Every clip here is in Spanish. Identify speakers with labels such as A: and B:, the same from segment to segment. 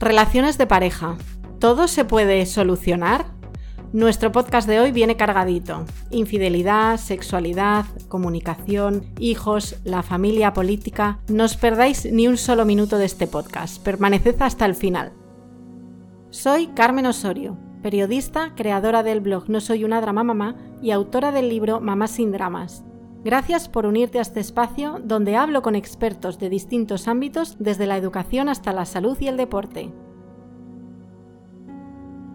A: Relaciones de pareja. ¿Todo se puede solucionar? Nuestro podcast de hoy viene cargadito. Infidelidad, sexualidad, comunicación, hijos, la familia política. No os perdáis ni un solo minuto de este podcast. Permaneced hasta el final. Soy Carmen Osorio, periodista, creadora del blog No Soy una Drama Mamá y autora del libro Mamá sin Dramas. Gracias por unirte a este espacio donde hablo con expertos de distintos ámbitos desde la educación hasta la salud y el deporte.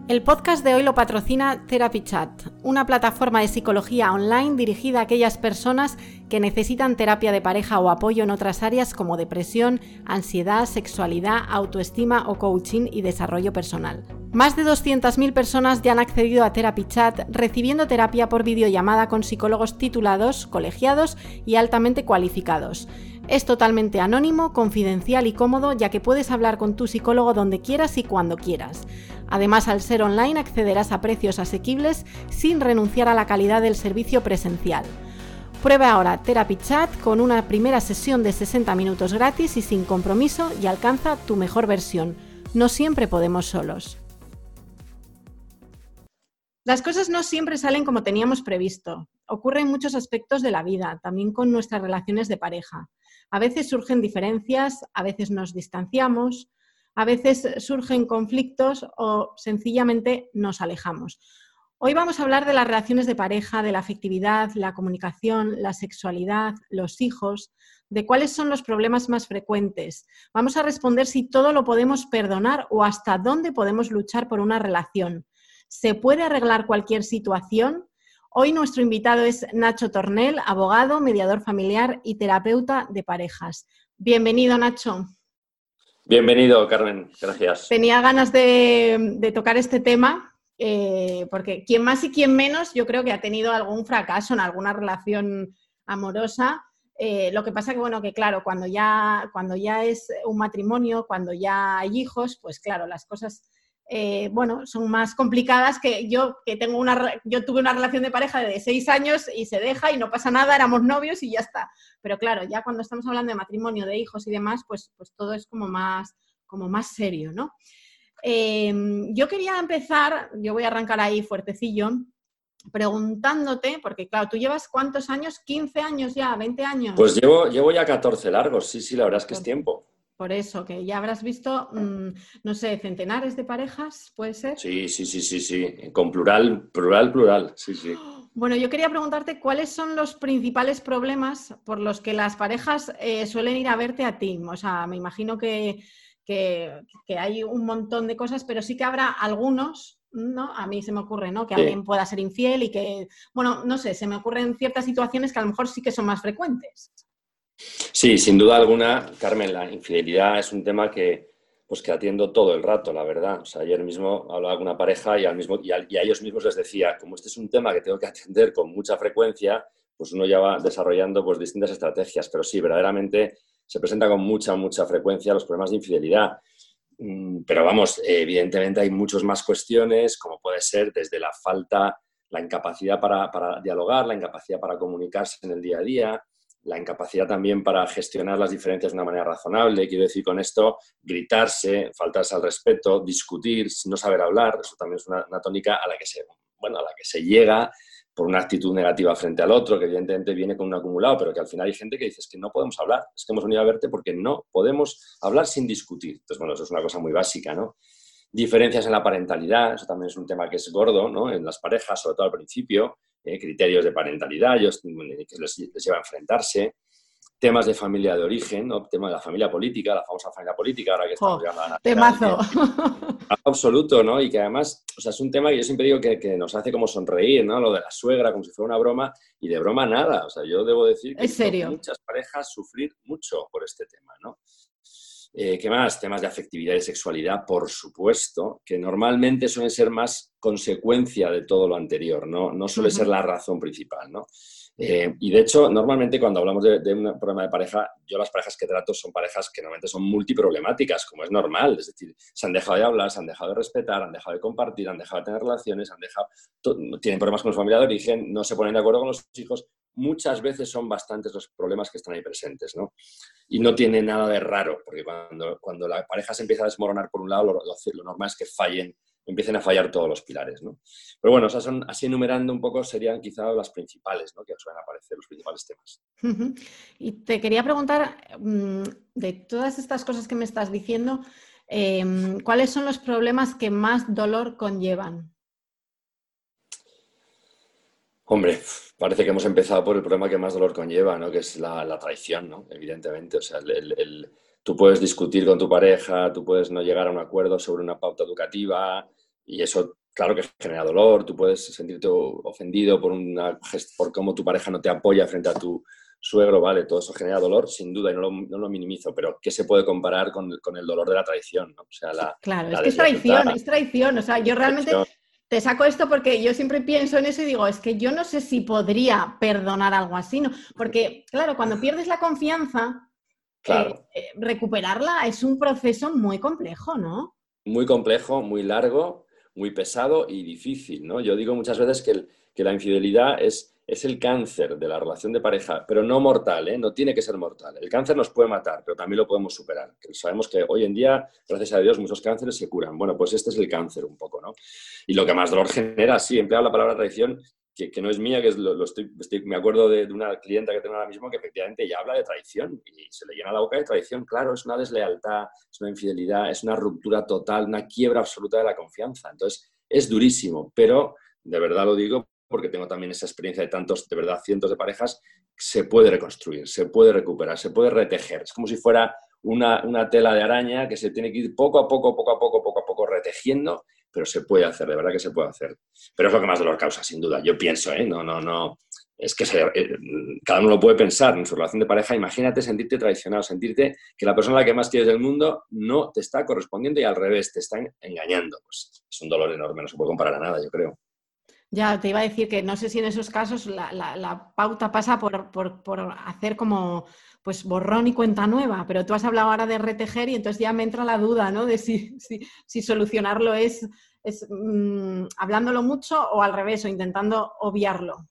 A: El podcast de hoy lo patrocina Therapy Chat, una plataforma de psicología online dirigida a aquellas personas que necesitan terapia de pareja o apoyo en otras áreas como depresión, ansiedad, sexualidad, autoestima o coaching y desarrollo personal. Más de 200.000 personas ya han accedido a Therapy Chat recibiendo terapia por videollamada con psicólogos titulados, colegiados y altamente cualificados. Es totalmente anónimo, confidencial y cómodo ya que puedes hablar con tu psicólogo donde quieras y cuando quieras. Además, al ser online accederás a precios asequibles sin renunciar a la calidad del servicio presencial. Prueba ahora Therapy Chat con una primera sesión de 60 minutos gratis y sin compromiso y alcanza tu mejor versión. No siempre podemos solos. Las cosas no siempre salen como teníamos previsto. Ocurre en muchos aspectos de la vida, también con nuestras relaciones de pareja. A veces surgen diferencias, a veces nos distanciamos, a veces surgen conflictos o sencillamente nos alejamos. Hoy vamos a hablar de las relaciones de pareja, de la afectividad, la comunicación, la sexualidad, los hijos, de cuáles son los problemas más frecuentes. Vamos a responder si todo lo podemos perdonar o hasta dónde podemos luchar por una relación. ¿Se puede arreglar cualquier situación? Hoy nuestro invitado es Nacho Tornel, abogado, mediador familiar y terapeuta de parejas. Bienvenido, Nacho.
B: Bienvenido, Carmen. Gracias.
A: Tenía ganas de, tocar este tema eh, porque quien más y quien menos yo creo que ha tenido algún fracaso en alguna relación amorosa. Eh, lo que pasa que, bueno, que claro, cuando ya, cuando ya es un matrimonio, cuando ya hay hijos, pues claro, las cosas eh, bueno, son más complicadas que yo, que tengo una, yo tuve una relación de pareja de seis años y se deja y no pasa nada, éramos novios y ya está. Pero claro, ya cuando estamos hablando de matrimonio, de hijos y demás, pues, pues todo es como más, como más serio, ¿no? Em, yo quería empezar, yo voy a arrancar ahí fuertecillo, preguntándote, porque claro, tú llevas cuántos años, 15 años ya, 20 años.
B: Pues llevo, llevo ya 14 largos, sí, sí, la verdad es que es tiempo.
A: Por eso, que ya habrás visto, mm, no sé, centenares de parejas, ¿puede ser?
B: Sí, sí, sí, sí, sí, con plural, plural, plural, sí, sí.
A: Bueno, yo quería preguntarte cuáles son los principales problemas por los que las parejas eh, suelen ir a verte a ti. O sea, me imagino que, hay un montón de cosas, pero sí que habrá algunos, ¿no? A mí se me ocurre, ¿no? Que alguien pueda ser infiel y que, bueno, no sé, se me ocurren ciertas situaciones que a lo mejor sí que son más frecuentes.
B: Sí, sin duda alguna, Carmen, la infidelidad es un tema que, pues que atiendo todo el rato, la verdad. Ayer mismo hablaba con una pareja y, al mismo, y, a, ellos mismos les decía, como este es un tema que tengo que atender con mucha frecuencia, pues uno ya va desarrollando pues, distintas estrategias. Pero sí, verdaderamente se presenta con mucha, mucha frecuencia los problemas de infidelidad. Mm, pero vamos, evidentemente hay muchas más cuestiones, como puede ser desde la falta, la incapacidad para dialogar, la incapacidad para comunicarse en el día a día, la incapacidad también para gestionar las diferencias de una manera razonable. Quiero decir con esto, gritarse, faltarse al respeto, discutir, no saber hablar. Eso también es una, tónica a la, que se, bueno, a la que se llega por una actitud negativa frente al otro, que evidentemente viene con un acumulado, pero que al final hay gente que dice que no podemos hablar, es que hemos venido a verte porque no podemos hablar sin discutir. Entonces, bueno, eso es una cosa muy básica, ¿no? Diferencias en la parentalidad, eso también es un tema que es gordo, ¿no? En las parejas, sobre todo al principio, eh, criterios de parentalidad ellos, que les, lleva a enfrentarse, temas de familia de origen, ¿no? tema de la familia política, la famosa familia política, ahora que estamos
A: llegando a Temazo.
B: Absoluto, ¿no? Y que además, o sea, es un tema que yo siempre digo que, que, nos hace como sonreír, ¿no? Lo de la suegra, como si fuera una broma, y de broma nada. O sea, yo debo decir que
A: serio?
B: muchas parejas sufrir mucho por este tema, ¿no? Eh, ¿Qué más? Temas de afectividad y sexualidad, por supuesto, que normalmente suelen ser más consecuencia de todo lo anterior, no, no suele ser la razón principal, ¿no? Eh, y de hecho, normalmente cuando hablamos de, un problema de pareja, yo las parejas que trato son parejas que normalmente son multiproblemáticas, como es normal, es decir, se han dejado de hablar, se han dejado de respetar, han dejado de compartir, han dejado de tener relaciones, han dejado, tienen problemas con su familia de origen, no se ponen de acuerdo con los hijos, muchas veces son bastantes los problemas que están ahí presentes, ¿no? Y no tiene nada de raro, porque cuando, cuando la pareja se empieza a desmoronar por un lado, lo, normal es que fallen, empiecen a fallar todos los pilares, ¿no? Pero bueno, son, así enumerando un poco serían quizá las principales, ¿no? Que suelen aparecer, los principales temas.
A: Y te quería preguntar, mm, de todas estas cosas que me estás diciendo, em, ¿cuáles son los problemas que más dolor conllevan?
B: Hombre, parece que hemos empezado por el problema que más dolor conlleva, ¿no? Que es la, traición, ¿no? Evidentemente. O sea, el, tú puedes discutir con tu pareja, tú puedes no llegar a un acuerdo sobre una pauta educativa y eso, claro que genera dolor. Tú puedes sentirte ofendido por, una, por cómo tu pareja no te apoya frente a tu suegro, ¿vale? Todo eso genera dolor, sin duda, y no lo, minimizo, pero ¿qué se puede comparar con, el dolor de la traición? ¿no? O
A: sea, la, claro, es que es traición, es traición. O sea, yo realmente te saco esto porque yo siempre pienso en eso y digo, es que yo no sé si podría perdonar algo así, ¿no? Porque, claro, cuando pierdes la confianza, eh, eh, recuperarla es un proceso muy complejo, ¿no?
B: Muy complejo, muy largo, muy pesado y difícil, ¿no? Yo digo muchas veces que, que la infidelidad es es el cáncer de la relación de pareja, pero no mortal, ¿eh? no tiene que ser mortal. El cáncer nos puede matar, pero también lo podemos superar. Sabemos que hoy en día, gracias a Dios, muchos cánceres se curan. Bueno, pues este es el cáncer un poco, ¿no? Y lo que más dolor genera, sí, empleo la palabra traición, que, no es mía, que es lo, estoy, me acuerdo de, una clienta que tengo ahora mismo que efectivamente ya habla de traición y se le llena la boca de traición. Claro, es una deslealtad, es una infidelidad, es una ruptura total, una quiebra absoluta de la confianza. Entonces, es durísimo, pero de verdad lo digo porque tengo también esa experiencia de tantos, de verdad, cientos de parejas, se puede reconstruir, se puede recuperar, se puede retejer. Es como si fuera una, tela de araña que se tiene que ir poco a poco, poco a poco, poco a poco retejiendo, pero se puede hacer, de verdad que se puede hacer. Pero es lo que más dolor causa, sin duda. Yo pienso, ¿eh? No, no, no. Es que eh, cada uno lo puede pensar en su relación de pareja. Imagínate sentirte traicionado, sentirte que la persona a la que más quieres del mundo no te está correspondiendo y al revés, te está engañando. Pues es un dolor enorme, no se puede comparar a nada, yo creo.
A: Ya te iba a decir que no sé si en esos casos la, pauta pasa por, hacer como pues borrón y cuenta nueva, pero tú has hablado ahora de retejer y entonces ya me entra la duda, ¿no? De si, si, solucionarlo es, es mm, hablándolo mucho o al revés, o intentando obviarlo.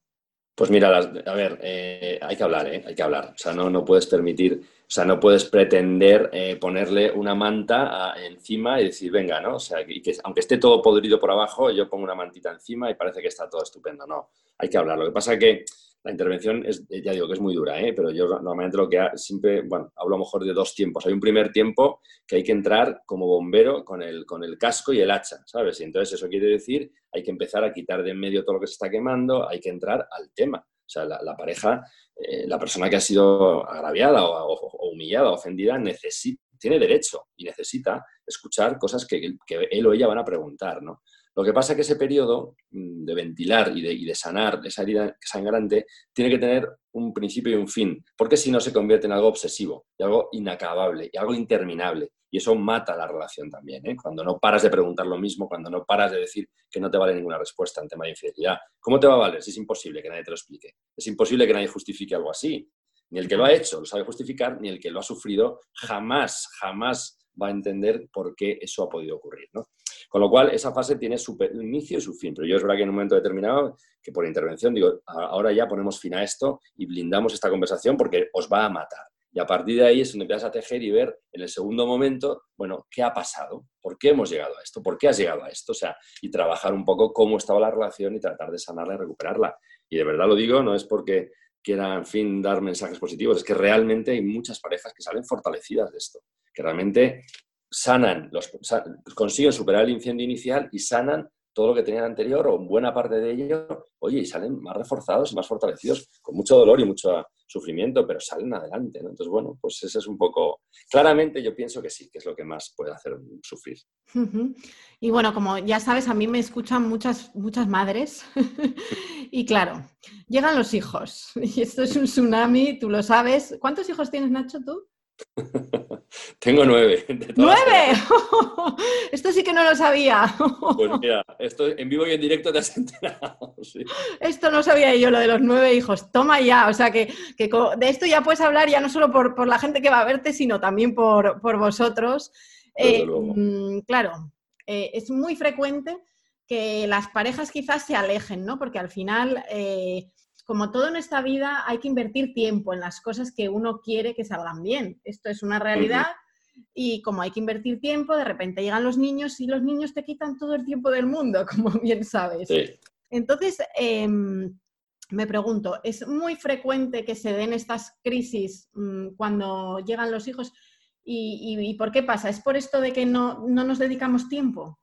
B: Pues mira, a ver, eh, hay que hablar, ¿eh? Hay que hablar. O sea, no, no puedes permitir o sea, no puedes pretender eh, ponerle una manta encima y decir, venga, ¿no? O sea, que, aunque esté todo podrido por abajo, yo pongo una mantita encima y parece que está todo estupendo. No, hay que hablar. Lo que pasa es que la intervención es, ya digo que es muy dura, ¿eh? pero yo normalmente lo que siempre, bueno, hablo a lo mejor de dos tiempos. Hay un primer tiempo que hay que entrar como bombero con el, con el casco y el hacha, ¿sabes? Y entonces eso quiere decir, hay que empezar a quitar de en medio todo lo que se está quemando, hay que entrar al tema. O sea, la, pareja, eh, la persona que ha sido agraviada o, humillada o ofendida necesita, tiene derecho y necesita escuchar cosas que, él o ella van a preguntar, ¿no? Lo que pasa es que ese periodo mm, de ventilar y de, y de, sanar esa herida sangrante tiene que tener un principio y un fin, porque si no se convierte en algo obsesivo y algo inacabable y algo interminable. Y eso mata la relación también, ¿eh? cuando no paras de preguntar lo mismo, cuando no paras de decir que no te vale ninguna respuesta en tema de infidelidad. ¿Cómo te va a valer si es imposible que nadie te lo explique? Es imposible que nadie justifique algo así. Ni el que lo ha hecho lo sabe justificar, ni el que lo ha sufrido jamás, jamás va a entender por qué eso ha podido ocurrir. ¿no? Con lo cual, esa fase tiene su inicio y su fin. Pero yo es verdad que en un momento determinado, que por intervención, digo, ahora ya ponemos fin a esto y blindamos esta conversación porque os va a matar. Y a partir de ahí es donde empiezas a tejer y ver en el segundo momento, bueno, ¿qué ha pasado? ¿Por qué hemos llegado a esto? ¿Por qué has llegado a esto? O sea, y trabajar un poco cómo estaba la relación y tratar de sanarla y recuperarla. Y de verdad lo digo, no es porque quiera, en fin, dar mensajes positivos, es que realmente hay muchas parejas que salen fortalecidas de esto, que realmente sanan, los, consiguen superar el incendio inicial y sanan todo lo que tenían anterior o buena parte de ello, oye, y salen más reforzados y más fortalecidos, con mucho dolor y mucho sufrimiento, pero salen adelante, ¿no? Entonces, bueno, pues ese es un poco... Claramente yo pienso que sí, que es lo que más puede hacer sufrir.
A: Y bueno, como ya sabes, a mí me escuchan muchas, muchas madres y claro, llegan los hijos y esto es un tsunami, tú lo sabes. ¿Cuántos hijos tienes, Nacho, tú?
B: Tengo nueve.
A: ¡Nueve! Esto sí que no lo sabía.
B: Pues mira, esto en vivo y en directo te has enterado.
A: Esto no sabía yo, lo de los nueve hijos. Toma ya, o sea que, de esto ya puedes hablar ya no solo por, la gente que va a verte, sino también por, vosotros. Eh, mm, claro, eh, es muy frecuente que las parejas quizás se alejen, ¿no? Porque al final... Eh, como todo en esta vida, hay que invertir tiempo en las cosas que uno quiere que salgan bien. Esto es una realidad. Y como hay que invertir tiempo, de repente llegan los niños y los niños te quitan todo el tiempo del mundo, como bien sabes. Entonces, em, me pregunto, ¿es muy frecuente que se den estas crisis mm, cuando llegan los hijos? ¿Y, por qué pasa? ¿Es por esto de que no, no nos dedicamos tiempo?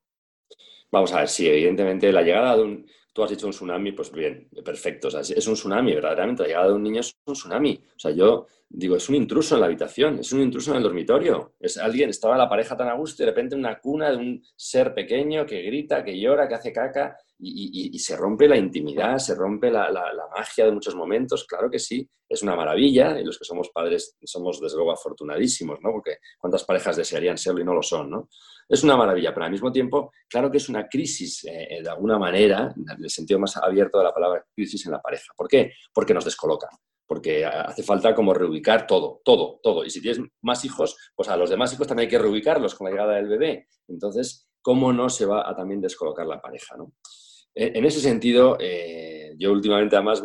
B: Vamos a ver, sí, evidentemente la llegada de un, tú has dicho un tsunami, pues bien, perfecto. O sea, es un tsunami, verdaderamente. La llegada de un niño es un tsunami. O sea, yo digo, es un intruso en la habitación, es un intruso en el dormitorio. Es alguien, estaba la pareja tan a gusto y de repente una cuna de un ser pequeño que grita, que llora, que hace caca y, se rompe la intimidad, se rompe la, magia de muchos momentos. Claro que sí, es una maravilla y los que somos padres somos desde luego afortunadísimos, ¿no? Porque cuántas parejas desearían serlo y no lo son, ¿no? Es una maravilla, pero al mismo tiempo, claro que es una crisis eh, eh, de alguna manera, en el sentido más abierto de la palabra crisis en la pareja. ¿Por qué? Porque nos descoloca porque hace falta como reubicar todo, todo, todo. Y si tienes más hijos, pues a los demás hijos también hay que reubicarlos con la llegada del bebé. Entonces, ¿cómo no se va a también descolocar la pareja? ¿no? En ese sentido, eh, yo últimamente además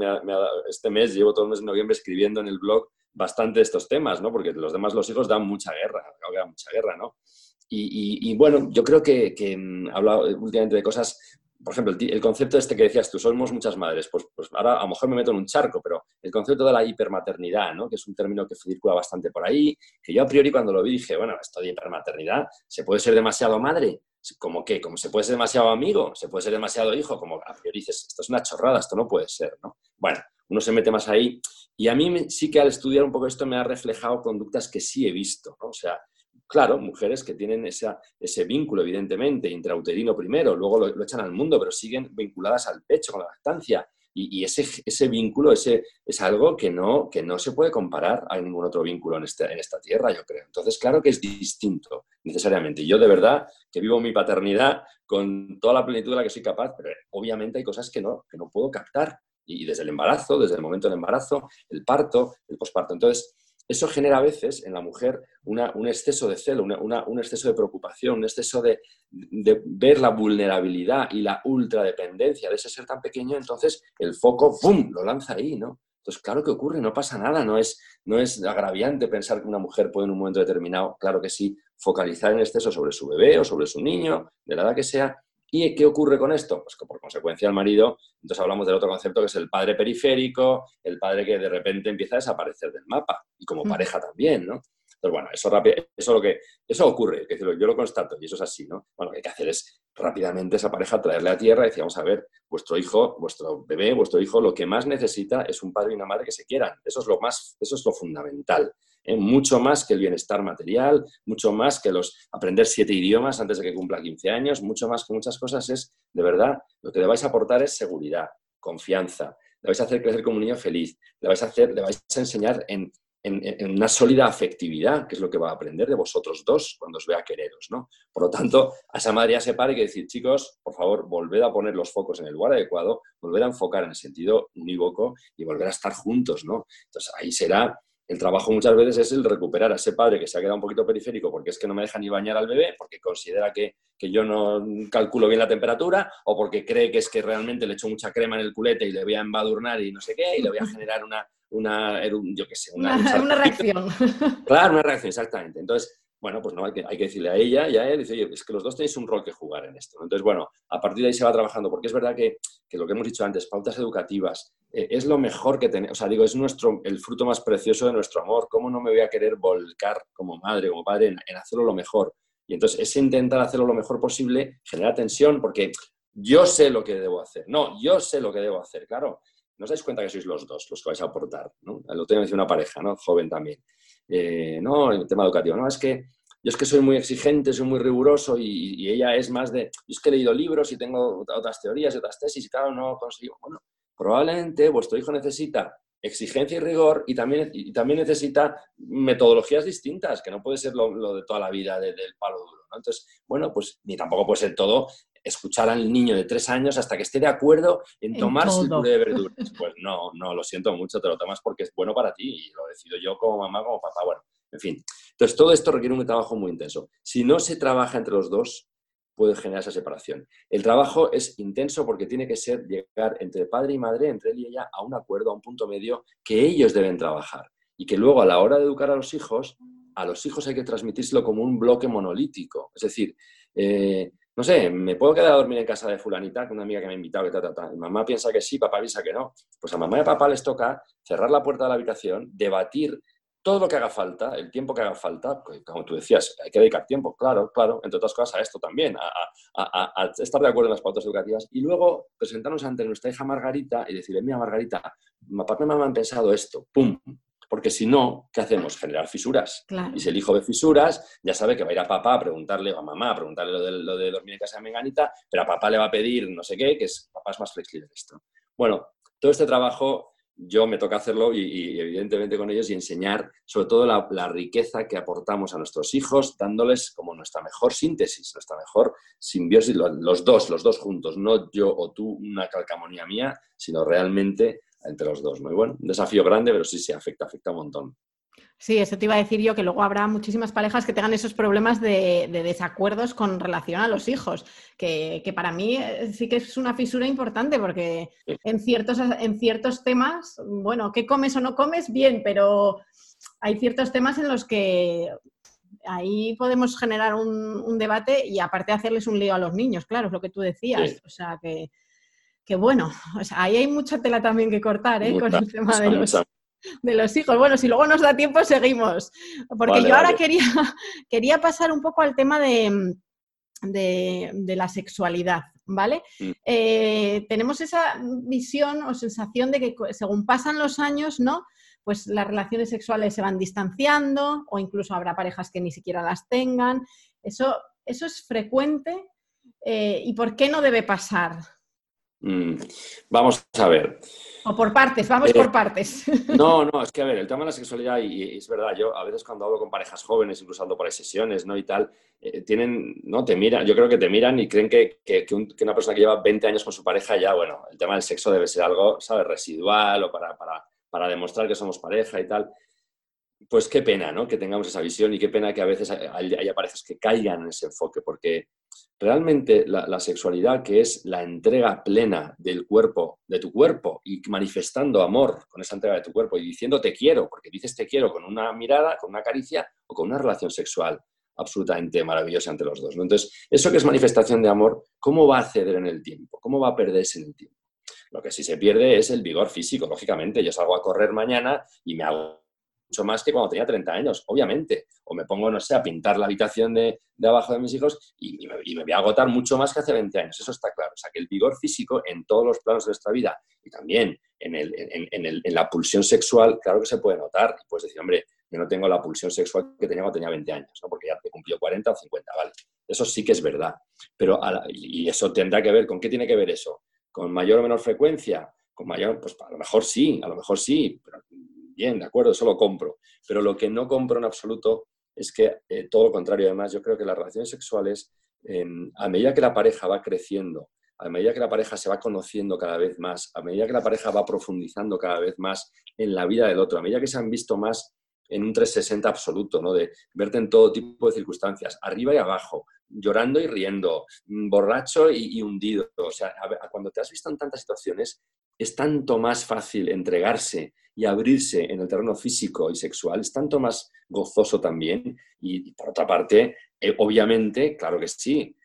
B: este mes, llevo todo el mes de noviembre escribiendo en el blog bastante estos temas, ¿no? Porque los demás, los hijos dan mucha guerra, mucha guerra, ¿no? Y, bueno, yo creo que, que mm, hablado últimamente de cosas por ejemplo, el, concepto este que decías tú, somos muchas madres, pues, pues ahora a lo mejor me meto en un charco, pero el concepto de la hipermaternidad, ¿no? que es un término que circula bastante por ahí, que yo a priori cuando lo vi dije, bueno, esto de hipermaternidad, ¿se puede ser demasiado madre? ¿Cómo qué? ¿Cómo se puede ser demasiado amigo? ¿Se puede ser demasiado hijo? Como a priori dices, esto es una chorrada, esto no puede ser, ¿no? Bueno, uno se mete más ahí y a mí sí que al estudiar un poco esto me ha reflejado conductas que sí he visto, ¿no? O sea, Claro, mujeres que tienen ese vínculo, evidentemente, intrauterino primero, luego lo, echan al mundo, pero siguen vinculadas al pecho con la lactancia. Y, ese, ese, vínculo ese, es algo que no, que no se puede comparar a ningún otro vínculo en, este, en esta tierra, yo creo. Entonces, claro que es distinto, necesariamente. Yo de verdad que vivo mi paternidad con toda la plenitud de la que soy capaz, pero obviamente hay cosas que no, que no puedo captar. Y desde el embarazo, desde el momento del embarazo, el parto, el posparto. Entonces, eso genera a veces en la mujer un exceso de celo, un exceso de preocupación, un exceso de, ver la vulnerabilidad y la ultradependencia de ese ser tan pequeño, entonces el foco ¡pum! lo lanza ahí, ¿no? Entonces, claro que ocurre, no pasa nada, no es, no es agraviante pensar que una mujer puede en un momento determinado, claro que sí, focalizar en exceso sobre su bebé o sobre su niño, de la edad que sea, ¿Y qué ocurre con esto? Pues que por consecuencia el marido, entonces hablamos del otro concepto que es el padre periférico, el padre que de repente empieza a desaparecer del mapa, y como mm. pareja también, ¿no? Entonces, bueno, eso, eso, lo que, eso ocurre, que yo lo constato y eso es así, ¿no? Bueno, lo que hay que hacer es rápidamente esa pareja traerle a tierra y decir, vamos a ver, vuestro hijo, vuestro bebé, vuestro hijo, lo que más necesita es un padre y una madre que se quieran. Eso es lo más, eso es lo fundamental. ¿Eh? mucho más que el bienestar material, mucho más que los aprender siete idiomas antes de que cumpla 15 años, mucho más que muchas cosas es, de verdad, lo que le vais a aportar es seguridad, confianza, le vais a hacer crecer como un niño feliz, le vais a, hacer, le vais a enseñar en, una sólida afectividad, que es lo que va a aprender de vosotros dos cuando os vea quereros, ¿no? Por lo tanto, a esa madre ya se pare que decir, chicos, por favor, volved a poner los focos en el lugar adecuado, volved a enfocar en el sentido unívoco y volver a estar juntos, ¿no? Entonces, ahí será el trabajo muchas veces es el recuperar a ese padre que se ha quedado un poquito periférico porque es que no me deja ni bañar al bebé, porque considera que, yo no calculo bien la temperatura, o porque cree que es que realmente le echo mucha crema en el culete y le voy a embadurnar y no sé qué, y le voy a generar una, una yo qué sé,
A: una, una reacción.
B: Claro, una reacción, exactamente. Entonces, bueno, pues no, hay que, hay que decirle a ella y a él, dice, es que los dos tenéis un rol que jugar en esto. Entonces, bueno, a partir de ahí se va trabajando, porque es verdad que, lo que hemos dicho antes, pautas educativas, eh, es lo mejor que tenemos, o sea, digo, es nuestro, el fruto más precioso de nuestro amor. ¿Cómo no me voy a querer volcar como madre, como padre, en, hacerlo lo mejor? Y entonces, ese intentar hacerlo lo mejor posible genera tensión, porque yo sé lo que debo hacer. No, yo sé lo que debo hacer, claro. No os dais cuenta que sois los dos los que vais a aportar, ¿no? Lo tengo que decir una pareja, ¿no? Joven también. Eh, no, el tema educativo, no, es que yo es que soy muy exigente, soy muy riguroso y, ella es más de, yo es que he leído libros y tengo otras teorías y otras tesis y claro, no consigo. Bueno, probablemente vuestro hijo necesita exigencia y rigor y también, y también necesita metodologías distintas, que no puede ser lo, de toda la vida del palo duro. Entonces, bueno, pues ni tampoco puede ser todo escuchar al niño de tres años hasta que esté de acuerdo en tomarse el puré de verduras. Pues no, no, lo siento mucho, te lo tomas porque es bueno para ti y lo decido yo como mamá, como papá. Bueno, en fin, entonces todo esto requiere un trabajo muy intenso. Si no se trabaja entre los dos, puede generar esa separación. El trabajo es intenso porque tiene que ser llegar entre padre y madre, entre él y ella, a un acuerdo, a un punto medio que ellos deben trabajar. Y que luego a la hora de educar a los hijos, a los hijos hay que transmitírselo como un bloque monolítico. Es decir, eh, no sé, ¿me puedo quedar a dormir en casa de fulanita, con una amiga que me ha invitado, que ta, ta, Mamá piensa que sí, papá piensa que no. Pues a mamá y a papá les toca cerrar la puerta de la habitación, debatir todo lo que haga falta, el tiempo que haga falta, pues, como tú decías, hay que dedicar tiempo, claro, claro, entre otras cosas a esto también, a, estar de acuerdo en las pautas educativas y luego presentarnos ante nuestra hija Margarita y decirle, mira Margarita, papá y mamá han pensado esto, ¡pum! Porque si no, ¿qué hacemos? Generar fisuras. Y si el hijo ve fisuras, ya sabe que va a ir a papá a preguntarle, o a mamá a preguntarle lo de, lo de dormir en casa de Menganita, pero a papá le va a pedir no sé qué, que es, papá es más flexible esto. Bueno, todo este trabajo yo me toca hacerlo y, evidentemente con ellos y enseñar sobre todo la, riqueza que aportamos a nuestros hijos, dándoles como nuestra mejor síntesis, nuestra mejor simbiosis, los, dos, los dos juntos, no yo o tú, una calcamonía mía, sino realmente entre los dos. Muy bueno, un desafío grande, pero sí, sí, afecta, afecta un montón.
A: Sí, eso te iba a decir yo, que luego habrá muchísimas parejas que tengan esos problemas de, desacuerdos con relación a los hijos, que, para mí eh, sí que es una fisura importante porque en ciertos, en ciertos temas, bueno, ¿qué comes o no comes? Bien, pero hay ciertos temas en los que ahí podemos generar un, debate y aparte hacerles un lío a los niños, claro, es lo que tú decías. O sea, que, bueno, ahí hay mucha tela también que cortar ¿eh? con el tema de los de los hijos. Bueno, si luego nos da tiempo, seguimos. Porque yo ahora quería, quería pasar un poco al tema de, de, la sexualidad, ¿vale? Mm. Eh, tenemos esa visión o sensación de que según pasan los años, ¿no? Pues las relaciones sexuales se van distanciando o incluso habrá parejas que ni siquiera las tengan. Eso, eso es frecuente. Eh, ¿Y por qué no debe pasar?
B: Mm, vamos a ver.
A: O por partes, vamos por eh, partes.
B: No, no, es que a ver, el tema de la sexualidad, y, es verdad, yo a veces cuando hablo con parejas jóvenes, incluso ando por sesiones, ¿no? Y tal, eh, tienen, ¿no? Te miran, yo creo que te miran y creen que, que, una persona que lleva 20 años con su pareja ya, bueno, el tema del sexo debe ser algo, ¿sabes? Residual o para, para, para demostrar que somos pareja y tal pues qué pena, ¿no? Que tengamos esa visión y qué pena que a veces haya parejas que caigan en ese enfoque, porque realmente la, sexualidad, que es la entrega plena del cuerpo, de tu cuerpo, y manifestando amor con esa entrega de tu cuerpo y diciendo te quiero, porque dices te quiero con una mirada, con una caricia o con una relación sexual absolutamente maravillosa entre los dos. Entonces, eso que es manifestación de amor, ¿cómo va a ceder en el tiempo? ¿Cómo va a perderse en el tiempo? Lo que sí se pierde es el vigor físico, lógicamente. Yo salgo a correr mañana y me hago mucho más que cuando tenía 30 años, obviamente. O me pongo, no sé, a pintar la habitación de, abajo de mis hijos y, me, voy a agotar mucho más que hace 20 años. Eso está claro. O sea, que el vigor físico en todos los planos de nuestra vida y también en, el, en, la pulsión sexual, claro que se puede notar. Puedes decir, hombre, yo no tengo la pulsión sexual que tenía cuando tenía 20 años, ¿no? porque ya he cumplido 40 o 50, ¿vale? Eso sí que es verdad. Pero, y eso tendrá que ver, ¿con qué tiene que ver eso? ¿Con mayor o menor frecuencia? Con mayor, pues a lo mejor sí, a lo mejor sí, bien, de acuerdo, eso lo compro. Pero lo que no compro en absoluto es que eh, todo lo contrario. Además, yo creo que las relaciones sexuales, em, a medida que la pareja va creciendo, a medida que la pareja se va conociendo cada vez más, a medida que la pareja va profundizando cada vez más en la vida del otro, a medida que se han visto más en un 360 absoluto, ¿no? De verte en todo tipo de circunstancias, arriba y abajo, llorando y riendo, mm, borracho y, hundido. O sea, cuando te has visto en tantas situaciones, es tanto más fácil entregarse y abrirse en el terreno físico y sexual, es tanto más gozoso también. Y, por otra parte, eh, obviamente, claro que sí,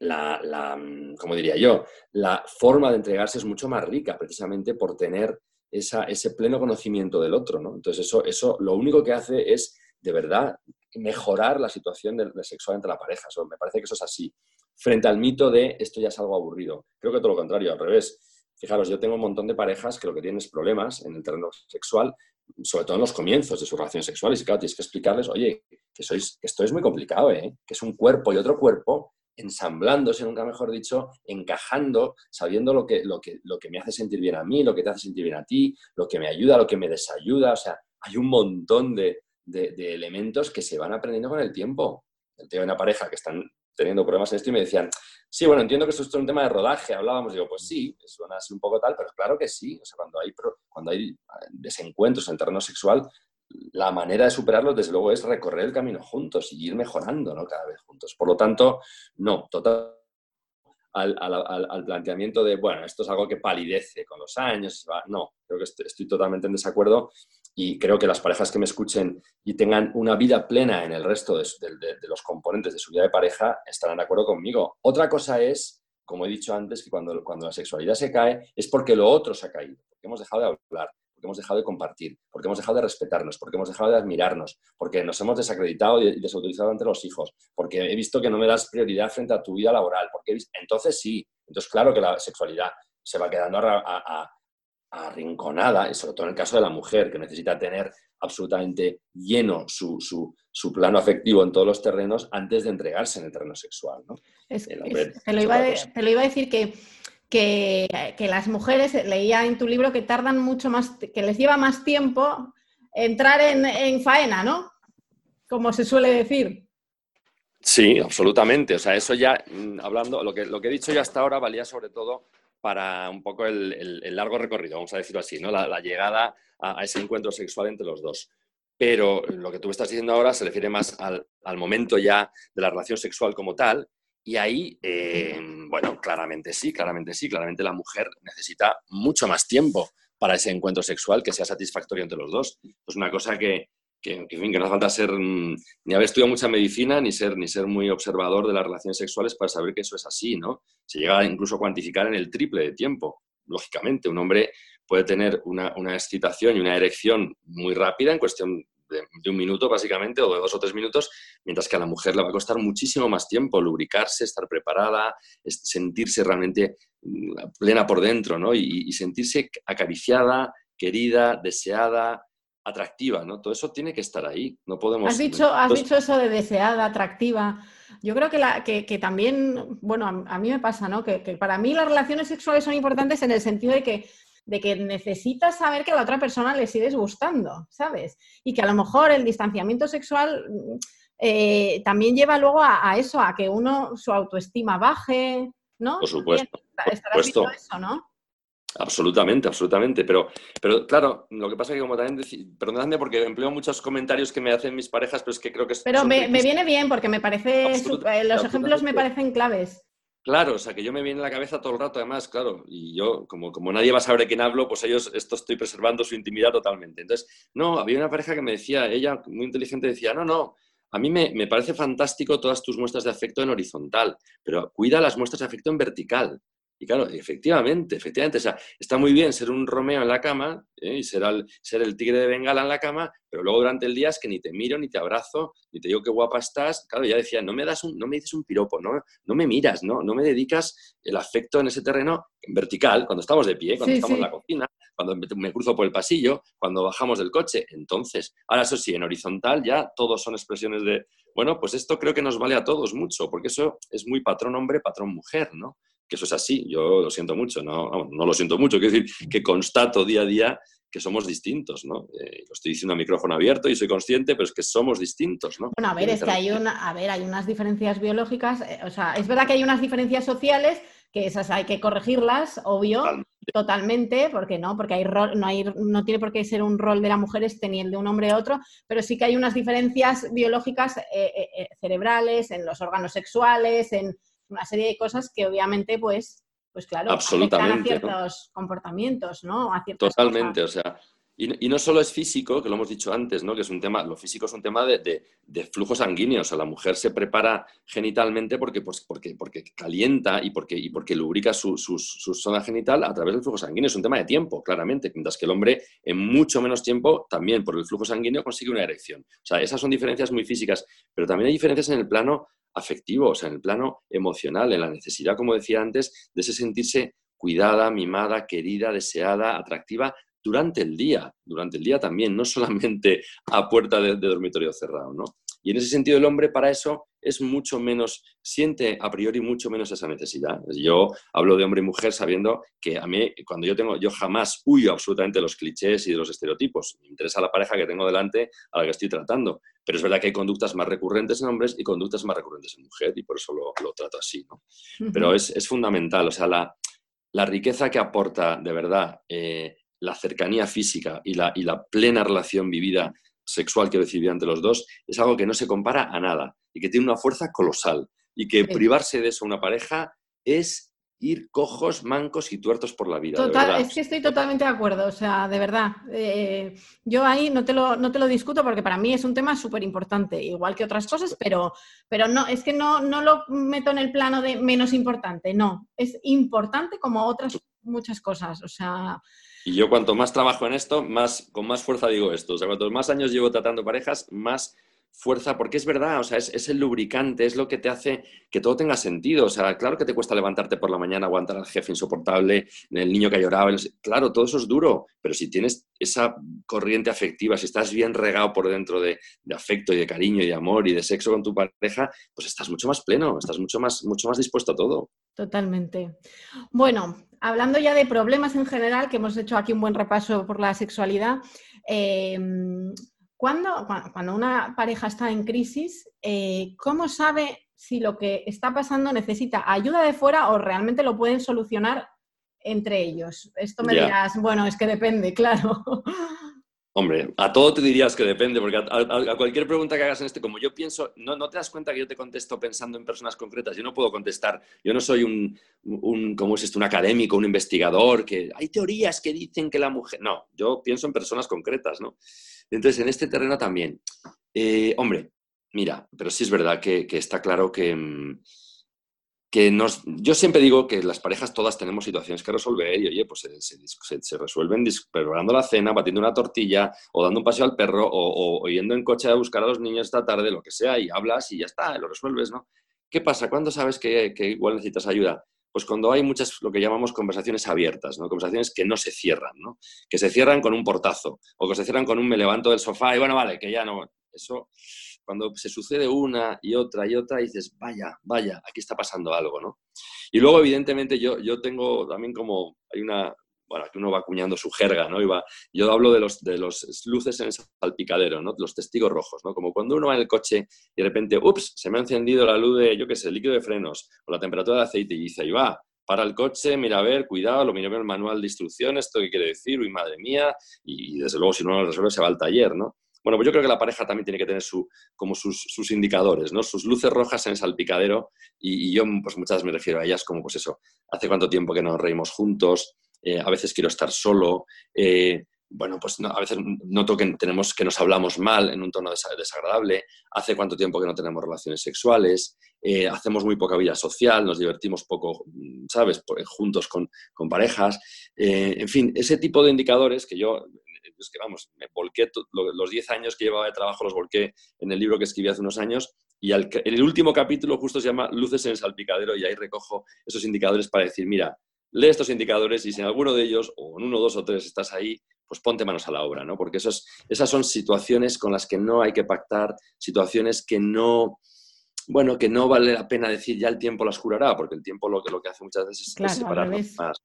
B: la, mm, como diría yo, la forma de entregarse es mucho más rica, precisamente por tener ese pleno conocimiento del otro, ¿no? Entonces, eso, eso lo único que hace es, de verdad, mejorar la situación del, sexual entre la pareja. me parece que eso es así. Frente al mito de esto ya es algo aburrido. Creo que todo lo contrario, al revés. Fijaros, yo tengo un montón de parejas que lo que tienen es problemas en el terreno sexual, sobre todo en los comienzos de sus relaciones sexuales. Y claro, tienes que explicarles, oye, que, sois, esto es muy complicado, ¿eh? que es un cuerpo y otro cuerpo ensamblándose, nunca mejor dicho, encajando, sabiendo lo que, lo, que, lo que me hace sentir bien a mí, lo que te hace sentir bien a ti, lo que me ayuda, lo que me desayuda. O sea, hay un montón de, elementos que se van aprendiendo con el tiempo. Tengo una pareja que están teniendo problemas en esto y me decían, sí, bueno, entiendo que esto es un tema de rodaje, hablábamos, digo, pues sí, suena así un poco tal, pero claro que sí. O sea, cuando hay, cuando hay desencuentros en el terreno sexual, la manera de superarlo, desde luego, es recorrer el camino juntos y ir mejorando ¿no? cada vez juntos. Por lo tanto, no, total. Al, planteamiento de, bueno, esto es algo que palidece con los años. No, creo que estoy, totalmente en desacuerdo y creo que las parejas que me escuchen y tengan una vida plena en el resto de, los componentes de su vida de pareja estarán de acuerdo conmigo. Otra cosa es como he dicho antes, que cuando, cuando la sexualidad se cae es porque lo otro se ha caído, porque hemos dejado de hablar, porque hemos dejado de compartir, porque hemos dejado de respetarnos, porque hemos dejado de admirarnos, porque nos hemos desacreditado y desautorizado ante los hijos, porque he visto que no me das prioridad frente a tu vida laboral, porque entonces sí, entonces claro que la sexualidad se va quedando arrinconada, y sobre todo en el caso de la mujer, que necesita tener absolutamente lleno su, su, plano afectivo en todos los terrenos antes de entregarse en el terreno sexual. ¿no?
A: te, lo iba a decir que que, las mujeres, leía en tu libro, que tardan mucho más, que les lleva más tiempo entrar en, faena, ¿no? Como se suele decir.
B: Sí, absolutamente. O sea, eso ya, mm, hablando, lo que, lo que he dicho ya hasta ahora valía sobre todo para un poco el, largo recorrido, vamos a decirlo así, ¿no? La, llegada a, ese encuentro sexual entre los dos. Pero lo que tú estás diciendo ahora se refiere más al, al momento ya de la relación sexual como tal y ahí, eh, bueno, claramente sí, claramente sí, claramente la mujer necesita mucho más tiempo para ese encuentro sexual que sea satisfactorio entre los dos. Es una cosa que, que, que, no hace falta ser, mm, ni haber estudiado mucha medicina, ni ser, ni ser muy observador de las relaciones sexuales para saber que eso es así, ¿no? Se llega incluso a cuantificar en el triple de tiempo. Lógicamente, un hombre puede tener una, una excitación y una erección muy rápida en cuestión de, un minuto básicamente o de dos o tres minutos, mientras que a la mujer le va a costar muchísimo más tiempo lubricarse, estar preparada, sentirse realmente mm, plena por dentro, ¿no? Y, sentirse acariciada, querida, deseada, atractiva, ¿no? Todo eso tiene que estar ahí, no podemos...
A: Has dicho, has dicho eso de deseada, atractiva. Yo creo que, la, que, también, bueno, a, mí me pasa, ¿no? Que, que, para mí las relaciones sexuales son importantes en el sentido de que de que necesitas saber que a la otra persona le sigues gustando, ¿sabes? Y que a lo mejor el distanciamiento sexual eh, también lleva luego a, eso, a que uno su autoestima baje, ¿no?
B: Por supuesto. Estarás viendo eso, ¿no? Absolutamente, absolutamente. Pero, pero claro, lo que pasa es que como también perdonadme porque empleo muchos comentarios que me hacen mis parejas, pero es que creo que
A: Pero me, viene bien porque me parece, eh, los ejemplos me parecen claves.
B: Claro, o sea, que yo me viene a la cabeza todo el rato, además, claro, y yo, como, como nadie va a saber de quién hablo, pues ellos, esto estoy preservando su intimidad totalmente. Entonces, no, había una pareja que me decía, ella muy inteligente decía, no, no, a mí me, me parece fantástico todas tus muestras de afecto en horizontal, pero cuida las muestras de afecto en vertical. Y claro, efectivamente, efectivamente, o sea, está muy bien ser un Romeo en la cama ¿eh? y ser, ser el tigre de Bengala en la cama, pero luego durante el día es que ni te miro, ni te abrazo, ni te digo qué guapa estás. Claro, ya decía, no me, das un, no me dices un piropo, no, no me miras, ¿no? no me dedicas el afecto en ese terreno vertical, cuando estamos de pie, cuando estamos en la cocina, cuando me cruzo por el pasillo, cuando bajamos del coche. Entonces, ahora eso sí, en horizontal ya todos son expresiones de, bueno, pues esto creo que nos vale a todos mucho, porque eso es muy patrón hombre, patrón mujer, ¿no? Que eso es así. Yo lo siento mucho, no, no lo siento mucho, quiero decir que constato día a día que somos distintos, ¿no? Eh, lo estoy diciendo a micrófono abierto y soy consciente, pero es que somos distintos, ¿no?
A: Bueno, a ver, es que hay, una, a ver, hay unas diferencias biológicas, eh, o sea, es verdad que hay unas diferencias sociales que esas hay que corregirlas, obvio, totalmente, porque no, porque hay rol, no, hay, no tiene por qué ser un rol de la mujer este ni el de un hombre otro, pero sí que hay unas diferencias biológicas eh, cerebrales, en los órganos sexuales, en, una serie de cosas que obviamente, pues, pues claro,
B: Absolutamente,
A: a ciertos comportamientos, ¿no?
B: Totalmente, o sea, y, no solo es físico, que lo hemos dicho antes, ¿no? que es un tema, lo físico es un tema de, flujo sanguíneo, o sea, la mujer se prepara genitalmente porque, pues, porque, porque calienta y porque, y porque lubrica su, zona genital a través del flujo sanguíneo, es un tema de tiempo, claramente, mientras que el hombre en mucho menos tiempo, también por el flujo sanguíneo, consigue una erección. O sea, esas son diferencias muy físicas, pero también hay diferencias en el plano afectivo, o sea, en el plano emocional, en la necesidad, como decía antes, de sentirse cuidada, mimada, querida, deseada, atractiva durante el día, durante el día también, no solamente a puerta de, dormitorio cerrado, ¿no? Y en ese sentido el hombre para eso es mucho menos, siente a priori mucho menos esa necesidad. Yo hablo de hombre y mujer sabiendo que a mí, cuando yo tengo, yo jamás huyo absolutamente de los clichés y de los estereotipos. Me interesa la pareja que tengo delante a la que estoy tratando. Pero es verdad que hay conductas más recurrentes en hombres y conductas más recurrentes en mujer y por eso lo, trato así, ¿no? Pero es, es, fundamental, o sea, la, la, riqueza que aporta de verdad eh, la cercanía física y la, y la plena relación vivida sexual, quiero decir, ante los dos, es algo que no se compara a nada y que tiene una fuerza colosal. Y que privarse de eso a una pareja es ir cojos, mancos y tuertos por la vida.
A: Total, es que estoy totalmente de acuerdo, o sea, de verdad. Eh, yo ahí no te, lo, no te lo discuto porque para mí es un tema súper importante, igual que otras cosas, pero, pero no, es que no, no lo meto en el plano de menos importante, no, es importante como otras muchas cosas, o sea...
B: Y yo cuanto más trabajo en esto, más, con más fuerza digo esto, o sea, cuantos más años llevo tratando parejas, más fuerza, porque es verdad, o sea, es, el lubricante, es lo que te hace que todo tenga sentido. O sea, claro que te cuesta levantarte por la mañana, aguantar al jefe insoportable, el niño que lloraba, claro, todo eso es duro, pero si tienes esa corriente afectiva, si estás bien regado por dentro de, afecto y de cariño y de amor y de sexo con tu pareja, pues estás mucho más pleno, estás mucho más, mucho más dispuesto a todo.
A: Totalmente. Bueno, hablando ya de problemas en general, que hemos hecho aquí un buen repaso por la sexualidad, eh, cuando, cuando una pareja está en crisis, eh, ¿cómo sabe si lo que está pasando necesita ayuda de fuera o realmente lo pueden solucionar entre ellos? Esto me dirás, bueno, es que depende, claro.
B: Hombre, a todo te dirías que depende, porque a, cualquier pregunta que hagas en este, como yo pienso, no, te das cuenta que yo te contesto pensando en personas concretas. Yo no puedo contestar, yo no soy un, un ¿cómo es esto? Un académico, un investigador, que hay teorías que dicen que la mujer. No, yo pienso en personas concretas, ¿no? Entonces, en este terreno también. Eh, hombre, mira, pero sí es verdad que, está claro que, mm, yo siempre digo que las parejas todas tenemos situaciones que resolver y, oye, pues se, resuelven preparando la cena, batiendo una tortilla o dando un paseo al perro o, o, yendo en coche a buscar a los niños esta tarde, lo que sea, y hablas y ya está, lo resuelves, ¿no? ¿Qué pasa? ¿Cuándo sabes que, que igual necesitas ayuda? Pues cuando hay muchas, lo que llamamos conversaciones abiertas, ¿no? Conversaciones que no se cierran, ¿no? Que se cierran con un portazo o que se cierran con un me levanto del sofá y bueno, vale, que ya no. Eso, cuando se sucede una y otra y otra, dices, vaya, vaya, aquí está pasando algo, ¿no? Y luego, evidentemente, yo, yo tengo también como, hay una, bueno, aquí uno va acuñando su jerga, ¿no? yo hablo de los, de los luces en el salpicadero, ¿no? Los testigos rojos, ¿no? Como cuando uno va en el coche y de repente, ups, se me ha encendido la luz de, yo qué sé, el líquido de frenos o la temperatura del aceite y dice, ahí va, para el coche, mira a ver, cuidado, lo mira en el manual de instrucciones, esto qué quiere decir, uy, madre mía, y, desde luego si no lo resuelve se va al taller, ¿no? Bueno, pues yo creo que la pareja también tiene que tener su, como sus, sus, indicadores, ¿no? Sus luces rojas en el salpicadero y, yo pues muchas veces me refiero a ellas como pues eso, hace cuánto tiempo que nos reímos juntos, eh, a veces quiero estar solo, eh, bueno, pues a veces noto que, tenemos, que nos hablamos mal en un tono desagradable, hace cuánto tiempo que no tenemos relaciones sexuales, eh, hacemos muy poca vida social, nos divertimos poco, ¿sabes?, juntos con, con parejas, en fin, ese tipo de indicadores que yo, es que vamos, me volqué, los 10 años que llevaba de trabajo los volqué en el libro que escribí hace unos años y en el último capítulo justo se llama Luces en el salpicadero y ahí recojo esos indicadores para decir, mira, lee estos indicadores y si en alguno de ellos, o en uno, dos o tres, estás ahí, pues ponte manos a la obra, ¿no? Porque esos, esas son situaciones con las que no hay que pactar, situaciones que no, bueno, que no vale la pena decir ya el tiempo las curará, porque el tiempo lo que, lo que hace muchas veces es, separarnos más.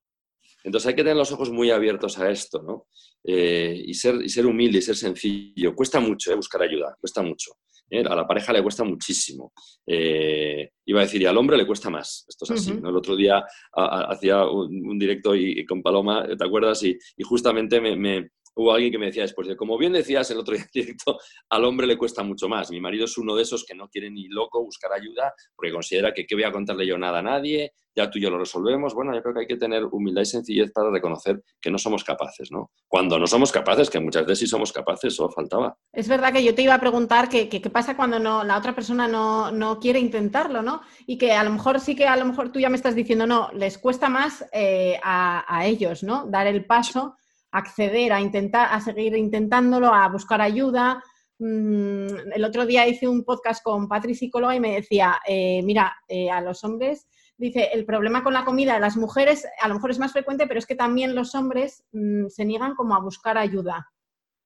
B: Entonces hay que tener los ojos muy abiertos a esto, ¿no? Eh, y, ser, y ser humilde y ser sencillo. Cuesta mucho ¿eh? buscar ayuda, cuesta mucho. ¿eh? A la pareja le cuesta muchísimo. Iba a decir, y al hombre le cuesta más. Esto es así. El otro día hacía un, directo y, con Paloma, ¿te acuerdas? Y, justamente me, hubo alguien que me decía después de, como bien decías el otro día directo, al hombre le cuesta mucho más. Mi marido es uno de esos que no quiere ni loco buscar ayuda porque considera que qué voy a contarle yo nada a nadie, ya tú y yo lo resolvemos. Bueno, yo creo que hay que tener humildad y sencillez para reconocer que no somos capaces, ¿no? Cuando no somos capaces, que muchas veces sí somos capaces, eso faltaba.
A: Es verdad que yo te iba a preguntar qué pasa cuando no, la otra persona no, quiere intentarlo, ¿no? Y que a lo mejor sí que a lo mejor tú ya me estás diciendo, no, les cuesta más eh, a, ellos, ¿no? Dar el paso, acceder a intentar, a seguir intentándolo, a buscar ayuda. Mm, el otro día hice un podcast con Patri Psicóloga y me decía, eh, mira, eh, a los hombres dice, el problema con la comida de las mujeres a lo mejor es más frecuente, pero es que también los hombres mm, se niegan como a buscar ayuda.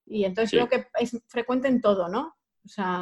A: Y entonces creo que es frecuente en todo, ¿no?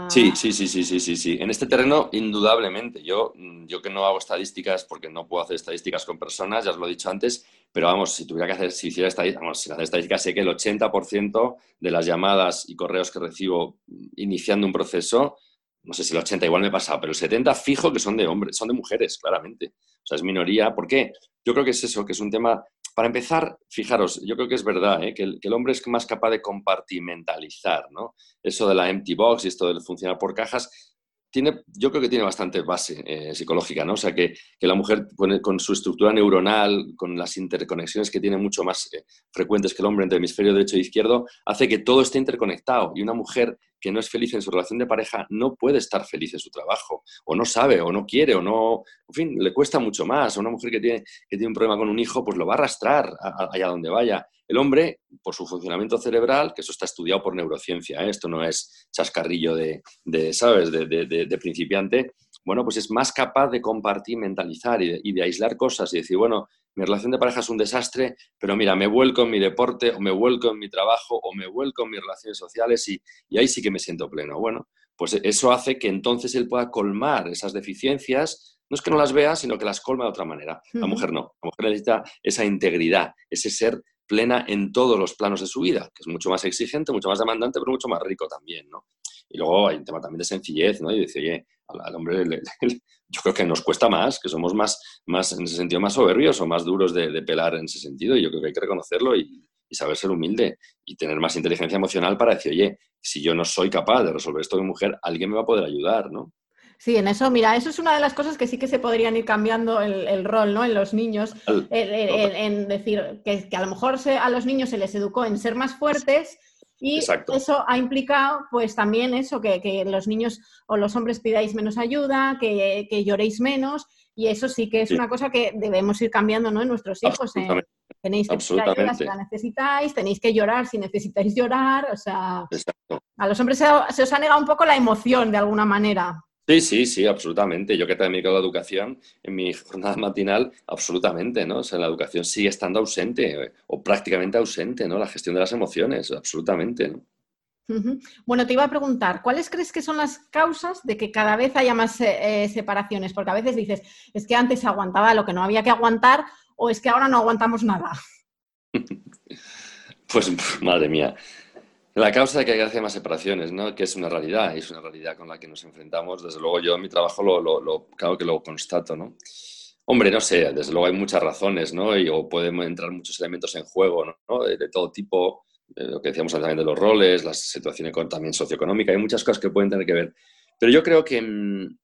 B: Sí, sí, sí, sí, sí, sí, sí. En este terreno, indudablemente. Yo, mm, yo que no hago estadísticas, porque no puedo hacer estadísticas con personas, ya os lo he dicho antes, pero vamos, si tuviera que hacer, si hiciera estadísticas, vamos, estadísticas, sé que el 80% de las llamadas y correos que recibo iniciando un proceso no sé si el 80 igual me he pasado, pero el 70 fijo que son de hombres, son de mujeres, claramente. O sea, es minoría. ¿Por qué? Yo creo que es eso, que es un tema para empezar, fijaros, yo creo que es verdad, ¿eh? que, el, hombre es más capaz de compartimentalizar, ¿no? Eso de la empty box y esto de funcionar por cajas, tiene, yo creo que tiene bastante base eh, psicológica, ¿no? O sea, que, la mujer con, su estructura neuronal, con las interconexiones que tiene mucho más eh, frecuentes que el hombre entre el hemisferio derecho e izquierdo, hace que todo esté interconectado. Y una mujer que no es feliz en su relación de pareja no puede estar feliz en su trabajo, o no sabe, o no quiere, o no, en fin, le cuesta mucho más. A una mujer que tiene, que tiene un problema con un hijo, pues lo va a arrastrar allá donde vaya. El hombre, por su funcionamiento cerebral, que eso está estudiado por neurociencia, ¿eh? esto no es chascarrillo de, ¿sabes?, de, de, principiante, bueno, pues es más capaz de compartimentalizar y y de aislar cosas y decir, bueno, mi relación de pareja es un desastre, pero mira, me vuelco en mi deporte, o me vuelco en mi trabajo, o me vuelco en mis relaciones sociales y, ahí sí que me siento pleno. Bueno, pues eso hace que entonces él pueda colmar esas deficiencias. No es que no las vea, sino que las colma de otra manera. La mujer no. La mujer necesita esa integridad, ese ser plena en todos los planos de su vida, que es mucho más exigente, mucho más demandante, pero mucho más rico también, ¿no? Y luego hay un tema también de sencillez, ¿no? Y dice, oye, al, hombre yo creo que nos cuesta más, que somos más, más en ese sentido más soberbios o más duros de, pelar en ese sentido. Y yo creo que hay que reconocerlo y, saber ser humilde y tener más inteligencia emocional para decir, oye, si yo no soy capaz de resolver esto de mujer, alguien me va a poder ayudar, ¿no?
A: Sí, en eso, mira, eso es una de las cosas que sí que se podrían ir cambiando el, rol, ¿no? En los niños, en, decir que, que, a lo mejor a los niños se les educó en ser más fuertes y eso ha implicado, pues también eso, que, los niños o los hombres pidáis menos ayuda, que, lloréis menos, y eso sí que es una cosa que debemos ir cambiando ¿no? en nuestros hijos. ¿eh? Tenéis que pedir ayuda si la necesitáis, tenéis que llorar si necesitáis llorar, o sea, a los hombres se os ha negado un poco la emoción de alguna manera.
B: Sí, sí, sí, absolutamente. Yo que también me dedico a la educación en mi jornada matinal, absolutamente, ¿no? O sea, la educación sigue estando ausente o prácticamente ausente, ¿no? La gestión de las emociones, absolutamente, ¿no?
A: Bueno, te iba a preguntar, ¿cuáles crees que son las causas de que cada vez haya más eh, eh, separaciones? Porque a veces dices, es que antes aguantaba lo que no había que aguantar o es que ahora no aguantamos nada.
B: pues, madre mía. La causa de que haya más separaciones, ¿no? que es una realidad, y es una realidad con la que nos enfrentamos. Desde luego, yo en mi trabajo lo, claro que lo constato. ¿no? Hombre, no sé, desde luego hay muchas razones, ¿no? Y, o pueden entrar muchos elementos en juego, ¿no? De, todo tipo, lo que decíamos también de los roles, la situación también socioeconómica, hay muchas cosas que pueden tener que ver. Pero yo creo que, mm,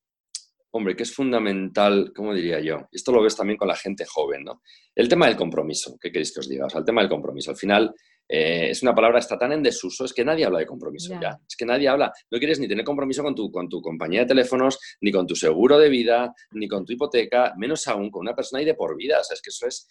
B: hombre, que es fundamental, ¿cómo diría yo? Esto lo ves también con la gente joven, ¿no? El tema del compromiso, ¿qué queréis que os diga? O sea, el tema del compromiso. Al final, eh, es una palabra está tan en desuso, es que nadie habla de compromiso ya. Es que nadie habla, no quieres ni tener compromiso con tu, con tu compañía de teléfonos, ni con tu seguro de vida, ni con tu hipoteca, menos aún con una persona y de por vida. O sea, es que eso es...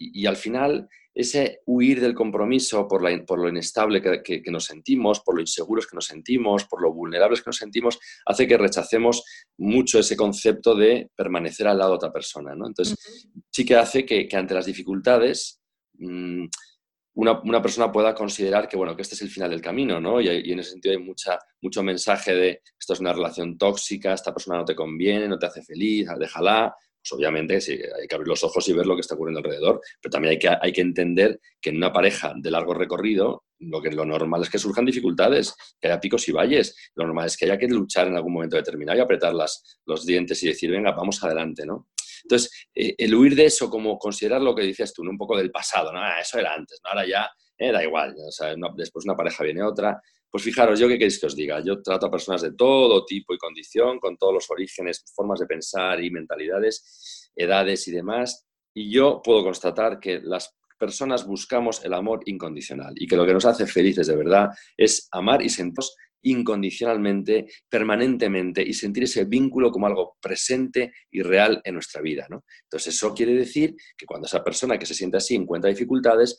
B: Y, al final, ese huir del compromiso por, la, por lo inestable que, nos sentimos, por lo inseguros que nos sentimos, por lo vulnerables que nos sentimos, hace que rechacemos mucho ese concepto de permanecer al lado de otra persona. ¿no? Entonces, sí que hace que, ante las dificultades... Mm, una, persona pueda considerar que, bueno, que este es el final del camino, ¿no? Y, en ese sentido hay mucha, mucho mensaje de esto es una relación tóxica, esta persona no te conviene, no te hace feliz, déjala. Pues obviamente sí, hay que abrir los ojos y ver lo que está ocurriendo alrededor, pero también hay que, hay que entender que en una pareja de largo recorrido lo, que, lo normal es que surjan dificultades, que haya picos y valles. Lo normal es que haya que luchar en algún momento determinado y apretar las, los dientes y decir, venga, vamos adelante, ¿no? Entonces, eh, el huir de eso, como considerar lo que dices tú, un poco del pasado, ¿no? Ah, eso era antes, ¿no? Ahora ya eh, da igual, después una pareja viene otra. Pues fijaros, yo qué queréis que os diga, yo trato a personas de todo tipo y condición, con todos los orígenes, formas de pensar y mentalidades, edades y demás, y yo puedo constatar que las personas buscamos el amor incondicional y que lo que nos hace felices de verdad es amar y sentirnos incondicionalmente, permanentemente y sentir ese vínculo como algo presente y real en nuestra vida. ¿no? Entonces, eso quiere decir que cuando esa persona que se siente así encuentra dificultades,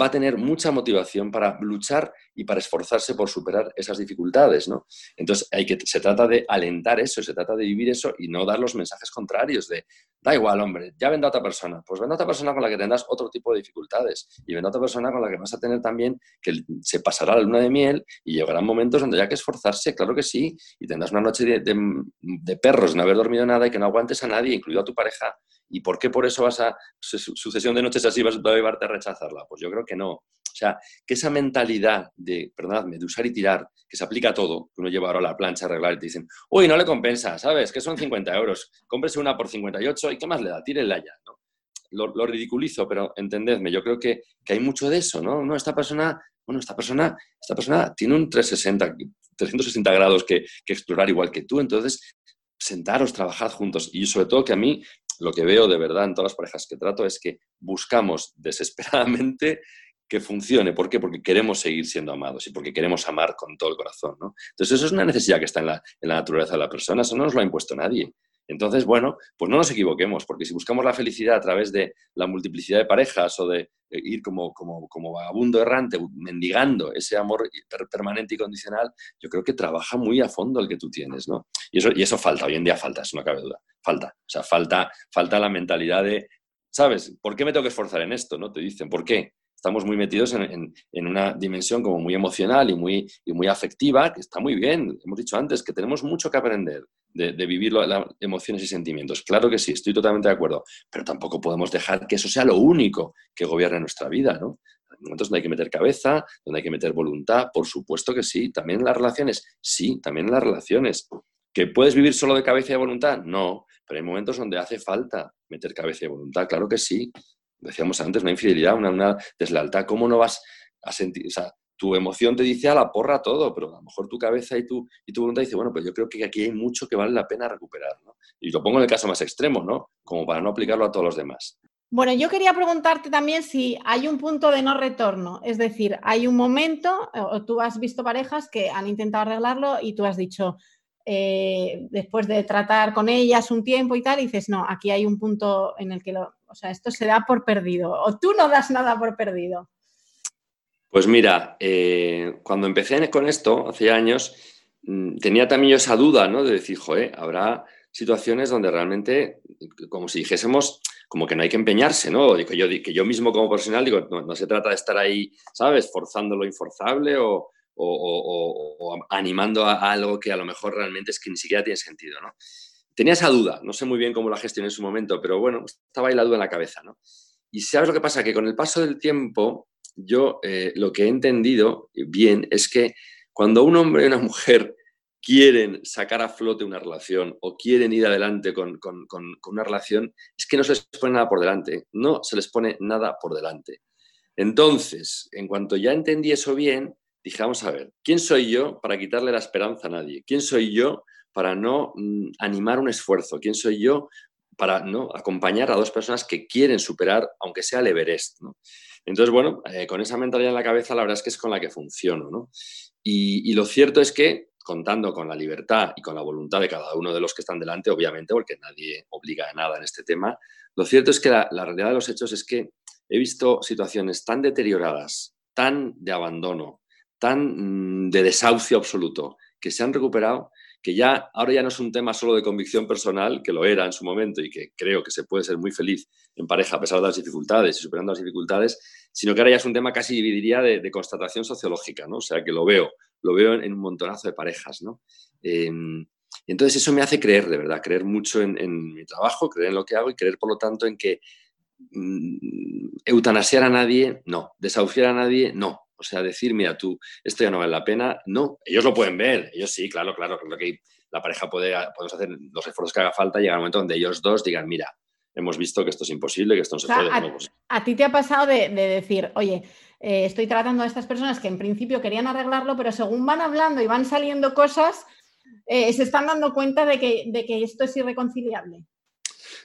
B: va a tener mucha motivación para luchar y para esforzarse por superar esas dificultades, ¿no? Entonces, hay que, se trata de alentar eso, se trata de vivir eso y no dar los mensajes contrarios de, da igual, hombre, ya vendrá otra persona, pues vendrá otra persona con la que tendrás otro tipo de dificultades y vendrá otra persona con la que vas a tener también que se pasará la luna de miel y llegarán momentos donde haya que esforzarse, claro que sí, y tendrás una noche de, de perros, no haber dormido nada y que no aguantes a nadie, incluido a tu pareja, ¿Y por qué por eso vas a, sucesión de noches así vas a llevarte a rechazarla? Pues yo creo que no. Sea, que esa mentalidad de, perdonadme, de usar y tirar, que se aplica a todo, que uno lleva ahora la plancha a arreglar y te dicen, uy, no le compensa, ¿sabes? Que son 50 euros, cómprese una por 58 y ¿qué más le da? Tírela ya, ¿no? lo, ridiculizo, pero entendedme, yo creo que, que, hay mucho de eso, ¿no? No, esta persona, bueno, esta persona, esta persona tiene un 360, 360 grados que, que explorar igual que tú, entonces sentaros, trabajad juntos. Y sobre todo que a mí lo que veo de verdad en todas las parejas que trato es que buscamos desesperadamente que funcione. ¿Por qué? Porque queremos seguir siendo amados y porque queremos amar con todo el corazón. ¿no? Entonces, eso es una necesidad que está en la, en la naturaleza de la persona, eso no nos lo ha impuesto nadie. Entonces, bueno, pues no nos equivoquemos, porque si buscamos la felicidad a través de la multiplicidad de parejas o de eh, ir como, como, como vagabundo errante, mendigando ese amor permanente y condicional, yo creo que trabaja muy a fondo el que tú tienes, ¿no? Y eso, y eso falta, hoy en día falta, eso no cabe duda, falta. O sea, falta, falta la mentalidad de, ¿sabes? ¿Por qué me tengo que esforzar en esto? ¿No? Te dicen, ¿por qué? Estamos muy metidos en, una dimensión como muy emocional y muy, y muy afectiva, que está muy bien. Hemos dicho antes que tenemos mucho que aprender de, vivir las emociones y sentimientos. Claro que sí, estoy totalmente de acuerdo, pero tampoco podemos dejar que eso sea lo único que gobierne nuestra vida, ¿no? Hay momentos donde hay que meter cabeza, donde hay que meter voluntad, por supuesto que sí. También en las relaciones, sí, también en las relaciones. ¿Que puedes vivir solo de cabeza y de voluntad? No, pero hay momentos donde hace falta meter cabeza y voluntad, claro que sí decíamos antes, una infidelidad, una, una deslealtad, ¿cómo no vas a sentir? O sea, tu emoción te dice a la porra todo, pero a lo mejor tu cabeza y tu, y tu voluntad dice, bueno, pues yo creo que aquí hay mucho que vale la pena recuperar, ¿no? Y lo pongo en el caso más extremo, ¿no? Como para no aplicarlo a todos los demás.
A: Bueno, yo quería preguntarte también si hay un punto de no retorno, es decir, hay un momento, o tú has visto parejas que han intentado arreglarlo y tú has dicho, eh, después de tratar con ellas un tiempo y tal, dices, no, aquí hay un punto en el que lo, o sea, esto se da por perdido, o tú no das nada por perdido.
B: Pues mira, eh, cuando empecé con esto, hace años, mm, tenía también yo esa duda, ¿no? De decir, joder, habrá situaciones donde realmente, como si dijésemos, como que no hay que empeñarse, ¿no? Que yo, que yo mismo como profesional digo, no, no se trata de estar ahí, ¿sabes? Forzando lo inforzable o, o, animando a, algo que a lo mejor realmente es que ni siquiera tiene sentido, ¿no? Tenía esa duda, no sé muy bien cómo la gestioné en su momento, pero bueno, estaba ahí la duda en la cabeza, ¿no? Y sabes lo que pasa, que con el paso del tiempo, yo eh, lo que he entendido bien es que cuando un hombre y una mujer quieren sacar a flote una relación o quieren ir adelante con, con, una relación, es que no se les pone nada por delante, no se les pone nada por delante. Entonces, en cuanto ya entendí eso bien, dije, vamos a ver, ¿quién soy yo para quitarle la esperanza a nadie? ¿Quién soy yo para no mm, animar un esfuerzo? ¿Quién soy yo para no acompañar a dos personas que quieren superar, aunque sea el Everest? Entonces, bueno, eh, con esa mentalidad en la cabeza, la verdad es que es con la que funciono. ¿no? Y, lo cierto es que, contando con la libertad y con la voluntad de cada uno de los que están delante, obviamente, porque nadie obliga a nada en este tema, lo cierto es que la realidad de los hechos es que he visto situaciones tan deterioradas, tan de abandono, tan mm, de desahucio absoluto, que se han recuperado, que ya ahora ya no es un tema solo de convicción personal, que lo era en su momento y que creo que se puede ser muy feliz en pareja a pesar de las dificultades y superando las dificultades, sino que ahora ya es un tema casi dividiría de, constatación sociológica, ¿no? O sea, que lo veo, lo veo en, un montonazo de parejas, ¿no? Y entonces eso me hace creer, de verdad, creer mucho en, mi trabajo, creer en lo que hago y creer, por lo tanto, en que mm, eutanasiar a nadie, no, desahuciar a nadie, no. O sea, decir, mira, tú, esto ya no vale la pena. No, ellos lo pueden ver. Ellos sí, claro, claro. Creo que la pareja puede, podemos hacer los esfuerzos que haga falta y llegar un momento donde ellos dos digan, mira, hemos visto que esto es imposible, que esto no se puede.
A: A, ti te ha pasado de, decir, oye, eh, estoy tratando a estas personas que en principio querían arreglarlo, pero según van hablando y van saliendo cosas, eh, se están dando cuenta de que, de que esto es irreconciliable.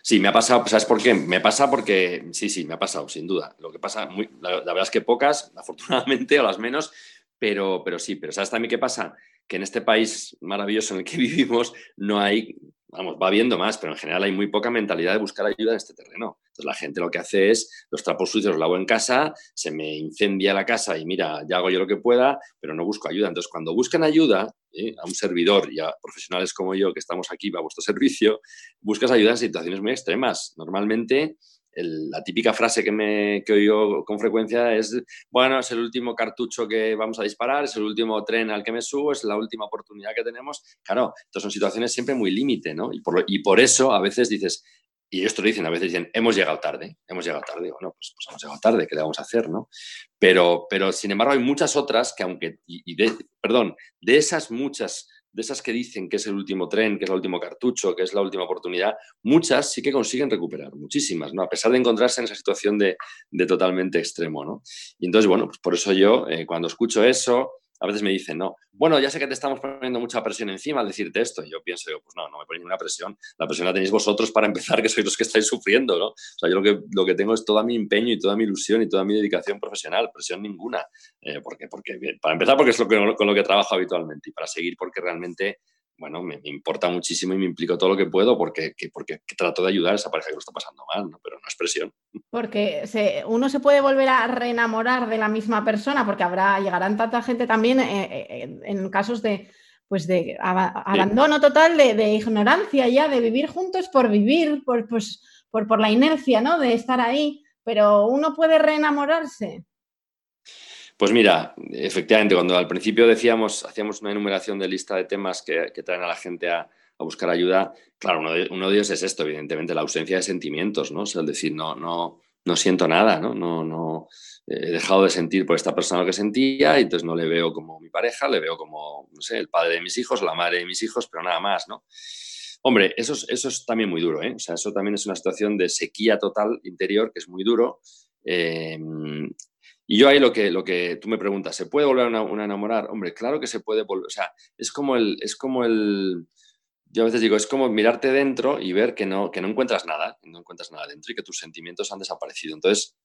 B: Sí, me ha pasado, ¿sabes por qué? Me pasa porque, sí, sí, me ha pasado, sin duda. Lo que pasa, muy, la, verdad es que pocas, afortunadamente, o las menos, pero, pero sí, pero ¿sabes también qué pasa? Que en este país maravilloso en el que vivimos no hay vamos, va viendo más, pero en general hay muy poca mentalidad de buscar ayuda en este terreno. Entonces la gente lo que hace es, los trapos sucios los lavo en casa, se me incendia la casa y mira, ya hago yo lo que pueda, pero no busco ayuda. Entonces cuando buscan ayuda ¿eh? a un servidor y a profesionales como yo que estamos aquí a vuestro servicio, buscas ayuda en situaciones muy extremas. Normalmente la típica frase que, me, que oigo con frecuencia es, bueno, es el último cartucho que vamos a disparar, es el último tren al que me subo, es la última oportunidad que tenemos. Claro, estas son situaciones siempre muy límite, ¿no? Y por, y por eso a veces dices, y esto lo dicen, a veces dicen, hemos llegado tarde, hemos llegado tarde. Bueno, pues, pues hemos llegado tarde, ¿qué le vamos a hacer, no? Pero, pero sin embargo, hay muchas otras que, aunque, y, de, perdón, de esas muchas de esas que dicen que es el último tren, que es el último cartucho, que es la última oportunidad, muchas sí que consiguen recuperar, muchísimas, ¿no? A pesar de encontrarse en esa situación de, totalmente extremo, ¿no? Y entonces, bueno, pues por eso yo, eh, cuando escucho eso, a veces me dicen, no, bueno, ya sé que te estamos poniendo mucha presión encima al decirte esto. Y yo pienso, pues no, no me ponéis ninguna presión. La presión la tenéis vosotros para empezar, que sois los que estáis sufriendo, ¿no? O sea, yo lo que, lo que tengo es todo mi empeño y toda mi ilusión y toda mi dedicación profesional, presión ninguna. Eh, porque, porque, para empezar, porque es lo que, con lo que trabajo habitualmente y para seguir porque realmente bueno, me, importa muchísimo y me implico todo lo que puedo porque, porque trato de ayudar a esa pareja que lo está pasando mal, ¿no? pero no es presión.
A: Porque uno se puede volver a reenamorar de la misma persona, porque habrá, llegarán tanta gente también eh, eh, en casos de, pues de abandono total, de, ignorancia ya, de vivir juntos por vivir, por, pues, por, por la inercia ¿no? de estar ahí, pero uno puede reenamorarse.
B: Pues mira, efectivamente, cuando al principio decíamos, hacíamos una enumeración de lista de temas que, traen a la gente a, buscar ayuda, claro, uno de, ellos es esto, evidentemente, la ausencia de sentimientos, ¿no? O sea, el decir, no, no, no siento nada, ¿no? No, no, he dejado de sentir por esta persona lo que sentía y entonces no le veo como mi pareja, le veo como, no sé, el padre de mis hijos, la madre de mis hijos, pero nada más, ¿no? Hombre, eso es, eso es también muy duro, ¿eh? O sea, eso también es una situación de sequía total interior que es muy duro. Eh, y yo ahí lo que, lo que tú me preguntas, ¿se puede volver a enamorar? Hombre, claro que se puede volver. O sea, es como el, es como el, yo a veces digo, es como mirarte dentro y ver que no, que no encuentras nada, no encuentras nada dentro y que tus sentimientos han desaparecido. Entonces,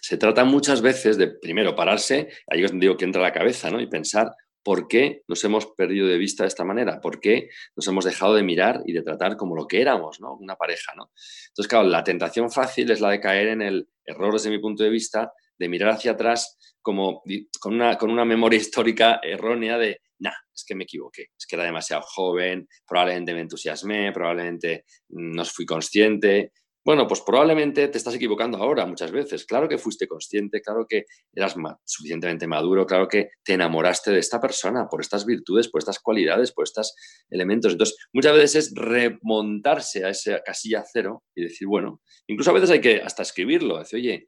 B: se trata muchas veces de, primero, pararse, ahí os digo que entra la cabeza, ¿no? Y pensar por qué nos hemos perdido de vista de esta manera, por qué nos hemos dejado de mirar y de tratar como lo que éramos, ¿no? Una pareja, ¿no? Entonces, claro, la tentación fácil es la de caer en el error desde mi punto de vista de mirar hacia atrás como con una, con una memoria histórica errónea de, nah, es que me equivoqué, es que era demasiado joven, probablemente me entusiasmé, probablemente no fui consciente. Bueno, pues probablemente te estás equivocando ahora muchas veces. Claro que fuiste consciente, claro que eras suficientemente maduro, claro que te enamoraste de esta persona por estas virtudes, por estas cualidades, por estos elementos. Entonces, muchas veces es remontarse a esa casilla cero y decir, bueno, incluso a veces hay que hasta escribirlo, decir, oye,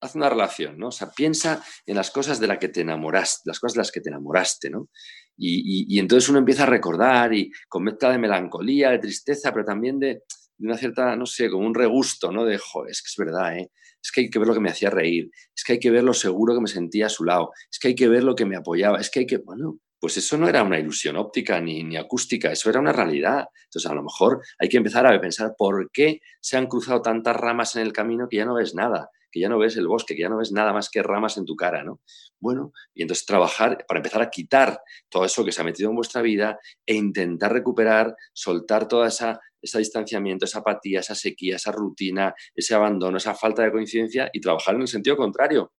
B: haz una relación, ¿no? O sea, piensa en las cosas de las que te enamoraste, las cosas de las que te enamoraste, ¿no? Y, entonces uno empieza a recordar y con mezcla de melancolía, de tristeza, pero también de, una cierta, no sé, como un regusto, ¿no? De, joder, es que es verdad, ¿eh? Es que hay que ver lo que me hacía reír, es que hay que ver lo seguro que me sentía a su lado, es que hay que ver lo que me apoyaba, es que hay que, bueno, pues eso no era una ilusión óptica ni, ni, acústica, eso era una realidad. Entonces, a lo mejor hay que empezar a pensar por qué se han cruzado tantas ramas en el camino que ya no ves nada que ya no ves el bosque, que ya no ves nada más que ramas en tu cara, ¿no? Bueno, y entonces trabajar para empezar a quitar todo eso que se ha metido en vuestra vida e intentar recuperar, soltar toda esa ese distanciamiento, esa apatía, esa sequía, esa rutina, ese abandono, esa falta de coincidencia y trabajar en el sentido contrario.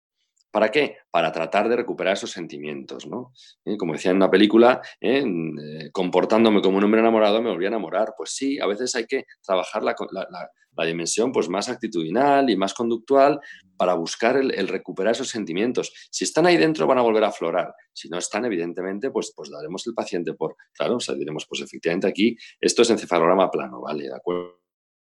B: ¿Para qué? Para tratar de recuperar esos sentimientos, ¿no? Eh, como decía en una película, ¿eh? Eh, comportándome como un hombre enamorado me volví a enamorar. Pues sí, a veces hay que trabajar la, la dimensión pues, más actitudinal y más conductual para buscar el, recuperar esos sentimientos. Si están ahí dentro van a volver a aflorar. Si no están, evidentemente, pues, pues daremos el paciente por, claro, o sea, diremos, pues efectivamente aquí esto es encefalograma plano, ¿vale? De acuerdo.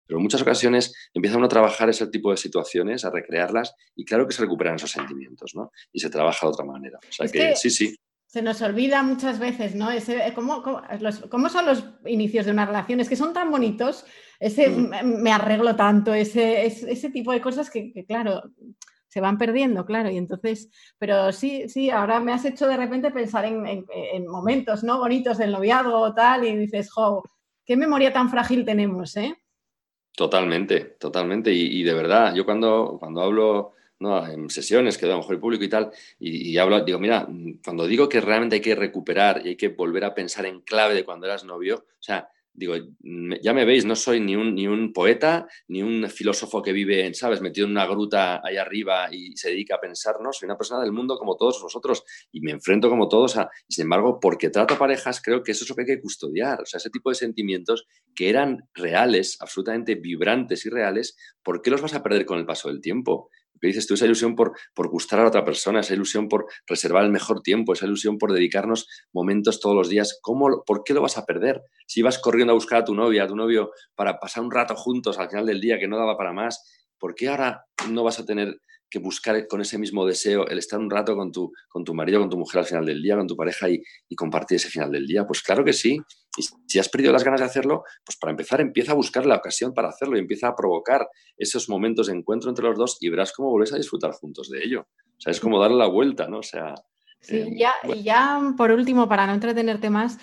B: Pero en muchas ocasiones empieza uno a trabajar ese tipo de situaciones, a recrearlas y claro que se recuperan esos sentimientos, ¿no? Y se trabaja de otra manera. O sea que, sí, sí
A: se nos olvida muchas veces, ¿no? Ese, ¿cómo, cómo, son los inicios de una relación? Es que son tan bonitos, ese mm. me arreglo tanto, ese, ese, tipo de cosas que, claro, se van perdiendo, claro, y entonces, pero sí, sí, ahora me has hecho de repente pensar en, momentos, ¿no? Bonitos del noviazgo o tal, y dices, jo, qué memoria tan frágil tenemos, ¿eh?
B: Totalmente, totalmente, y, y de verdad, yo cuando, cuando hablo ¿no? en sesiones que da mejor el público y tal, y, hablo, digo, mira, cuando digo que realmente hay que recuperar y hay que volver a pensar en clave de cuando eras novio, o sea, digo, ya me veis, no soy ni un, ni un poeta, ni un filósofo que vive, ¿sabes?, metido en una gruta ahí arriba y se dedica a pensar, ¿no? Soy una persona del mundo como todos vosotros y me enfrento como todos a... Sin embargo, porque trato parejas, creo que eso es lo que hay que custodiar. O sea, ese tipo de sentimientos que eran reales, absolutamente vibrantes y reales, ¿por qué los vas a perder con el paso del tiempo? Que dices tú, esa ilusión por, por gustar a otra persona, esa ilusión por reservar el mejor tiempo, esa ilusión por dedicarnos momentos todos los días, ¿cómo, ¿por qué lo vas a perder? Si ibas corriendo a buscar a tu novia, a tu novio, para pasar un rato juntos al final del día que no daba para más, ¿por qué ahora no vas a tener que buscar con ese mismo deseo el estar un rato con tu, con tu marido, con tu mujer al final del día, con tu pareja y, compartir ese final del día? Pues claro que sí. Y si has perdido las ganas de hacerlo, pues para empezar empieza a buscar la ocasión para hacerlo y empieza a provocar esos momentos de encuentro entre los dos y verás cómo volvés a disfrutar juntos de ello. O sea, es como darle la vuelta, ¿no? O sea...
A: Sí, eh, ya, y ya por último, para no entretenerte más,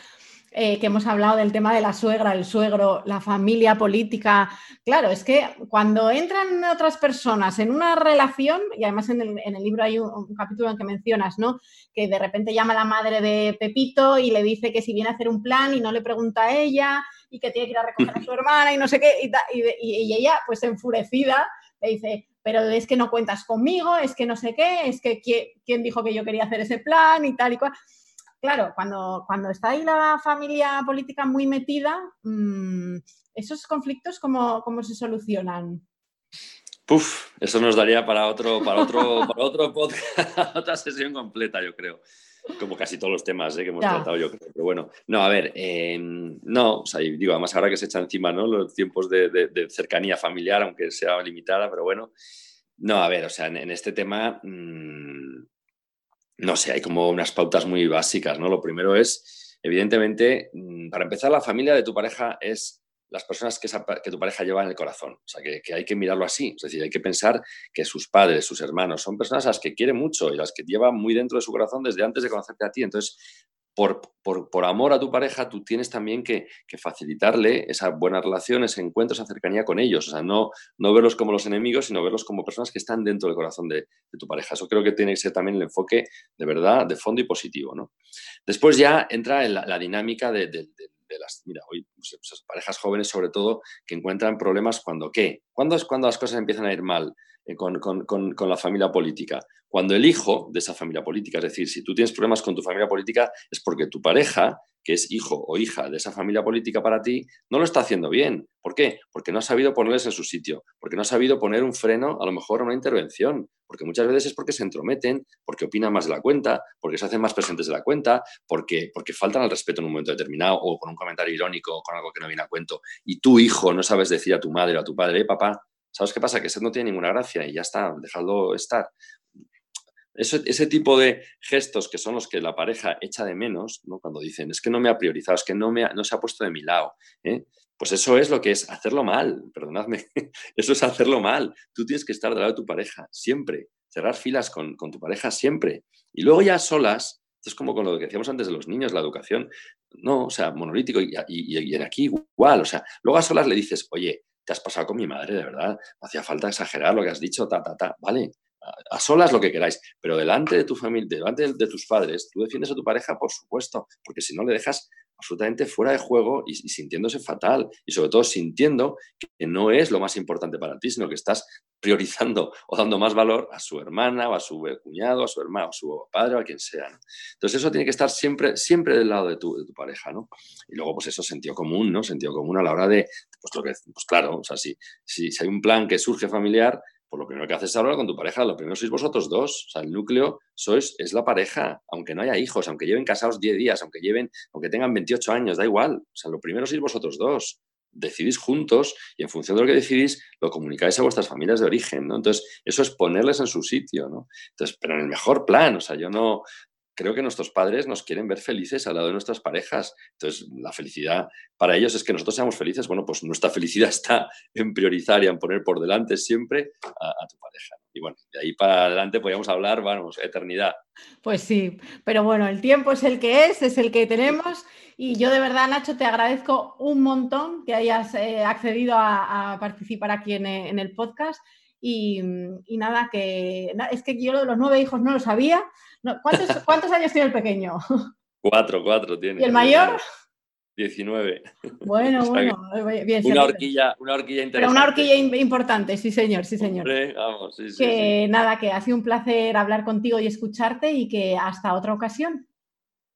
A: eh, que hemos hablado del tema de la suegra, el suegro, la familia política. Claro, es que cuando entran otras personas en una relación, y además en el, libro hay un, capítulo en que mencionas, ¿no? Que de repente llama la madre de Pepito y le dice que si viene a hacer un plan y no le pregunta a ella y que tiene que ir a recoger a su hermana y no sé qué, y, ella, pues enfurecida, le dice, pero es que no cuentas conmigo, es que no sé qué, es que quién dijo que yo quería hacer ese plan y tal y cual claro, cuando, cuando está ahí la familia política muy metida, mm, ¿esos conflictos cómo, se solucionan?
B: Puf, eso nos daría para otro, para otro, para otro podcast, otra sesión completa, yo creo. Como casi todos los temas ¿eh? que hemos tratado, yo creo. Pero bueno, no, a ver, em, no, o sea, digo, además ahora que se echa encima, ¿no? Los tiempos de, cercanía familiar, aunque sea limitada, pero bueno. No, a ver, o sea, en, este tema, mm, no sé, hay como unas pautas muy básicas, ¿no? Lo primero es, evidentemente, mm, para empezar, la familia de tu pareja es las personas que, que tu pareja lleva en el corazón. O sea, que, que, hay que mirarlo así. Es decir, hay que pensar que sus padres, sus hermanos, son personas a las que quiere mucho y las que lleva muy dentro de su corazón desde antes de conocerte a ti. Entonces, por, amor a tu pareja, tú tienes también que, facilitarle esa buena relación, ese encuentro, esa cercanía con ellos. O sea, no, no verlos como los enemigos, sino verlos como personas que están dentro del corazón de, tu pareja. Eso creo que tiene que ser también el enfoque de verdad, de fondo y positivo. ¿no? Después ya entra en la, dinámica de, las, mira, hoy pues, parejas jóvenes sobre todo que encuentran problemas cuando qué. ¿Cuándo es cuando las cosas empiezan a ir mal? Eh, con, con, la familia política. Cuando el hijo de esa familia política, es decir, si tú tienes problemas con tu familia política, es porque tu pareja, que es hijo o hija de esa familia política para ti, no lo está haciendo bien. ¿Por qué? Porque no ha sabido ponerles en su sitio, porque no ha sabido poner un freno, a lo mejor a una intervención, porque muchas veces es porque se entrometen, porque opinan más de la cuenta, porque se hacen más presentes de la cuenta, porque, porque faltan al respeto en un momento determinado o con un comentario irónico o con algo que no viene a cuento. Y tu hijo no sabes decir a tu madre o a tu padre, eh, papá, ¿Sabes qué pasa? Que ese no tiene ninguna gracia y ya está, dejadlo estar. Ese tipo de gestos que son los que la pareja echa de menos, ¿no? cuando dicen, es que no me ha priorizado, es que no, me no se ha puesto de mi lado, ¿eh? pues eso es lo que es hacerlo mal, perdonadme, eso es hacerlo mal. Tú tienes que estar del lado de tu pareja, siempre, cerrar filas con, tu pareja siempre. Y luego ya solas, esto es como con lo que decíamos antes de los niños, la educación, no, o sea, monolítico y, y, aquí igual, o sea, luego a solas le dices, oye, te has pasado con mi madre, de verdad. hacía falta exagerar lo que has dicho, ta, ta, ta. Vale, a, solas lo que queráis, pero delante de tu familia, delante de, tus padres, tú defiendes a tu pareja, por supuesto, porque si no le dejas absolutamente fuera de juego y, sintiéndose fatal y sobre todo sintiendo que no es lo más importante para ti, sino que estás priorizando o dando más valor a su hermana o a su cuñado, a su hermano, a su padre o a quien sea. Entonces eso tiene que estar siempre, siempre del lado de tu, de tu pareja, ¿no? Y luego pues eso, sentido común, ¿no? Sentido común a la hora de, pues pues claro, o sea, si, si hay un plan que surge familiar, pues lo primero que haces es hablar con tu pareja, lo primero sois vosotros dos, o sea, el núcleo sois, es la pareja, aunque no haya hijos, aunque lleven casados 10 días, aunque lleven, aunque tengan 28 años, da igual, o sea, lo primero sois vosotros dos, decidís juntos y en función de lo que decidís lo comunicáis a vuestras familias de origen, ¿no? Entonces, eso es ponerles en su sitio, ¿no? Entonces, pero en el mejor plan, o sea, yo no, creo que nuestros padres nos quieren ver felices al lado de nuestras parejas. Entonces, la felicidad para ellos es que nosotros seamos felices. Bueno, pues nuestra felicidad está en priorizar y en poner por delante siempre a, tu pareja. Y bueno, de ahí para adelante podríamos hablar, vamos, eternidad.
A: Pues sí, pero bueno, el tiempo es el que es, es el que tenemos. Y yo de verdad, Nacho, te agradezco un montón que hayas eh, accedido a, participar aquí en, en el podcast. Y, y, nada, que es que yo de los nueve hijos no lo sabía, ¿cuántos, años tiene el pequeño?
B: Cuatro, cuatro tiene.
A: ¿Y el mayor?
B: 19.
A: Bueno, bueno,
B: bien. Una horquilla, una horquilla interesante. Pero
A: una horquilla importante, sí señor, sí señor.
B: vamos, sí,
A: sí, que nada, que ha sido un placer hablar contigo y escucharte y que hasta otra ocasión.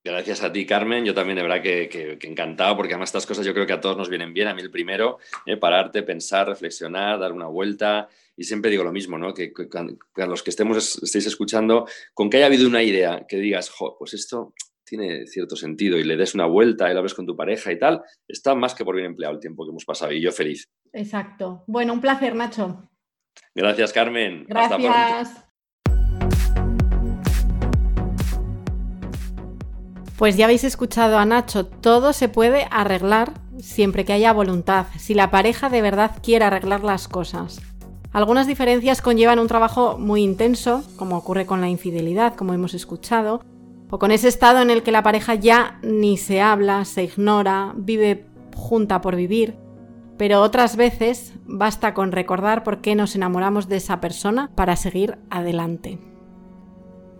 B: Gracias a ti, Carmen. Yo también, de verdad, que, encantado, porque además estas cosas yo creo que a todos nos vienen bien. A mí el primero, eh, pararte, pensar, reflexionar, dar una vuelta. Y siempre digo lo mismo, ¿no? Que, a los que estemos, estéis escuchando, con que haya habido una idea que digas, jo, pues esto tiene cierto sentido y le des una vuelta y lo ves con tu pareja y tal, está más que por bien empleado el tiempo que hemos pasado y yo feliz.
A: Exacto. Bueno, un placer, Nacho.
B: Gracias, Carmen.
A: Gracias. Pues ya habéis escuchado a Nacho, todo se puede arreglar siempre que haya voluntad, si la pareja de verdad quiere arreglar las cosas. Algunas diferencias conllevan un trabajo muy intenso, como ocurre con la infidelidad, como hemos escuchado, o con ese estado en el que la pareja ya ni se habla, se ignora, vive junta por vivir, pero otras veces basta con recordar por qué nos enamoramos de esa persona para seguir adelante.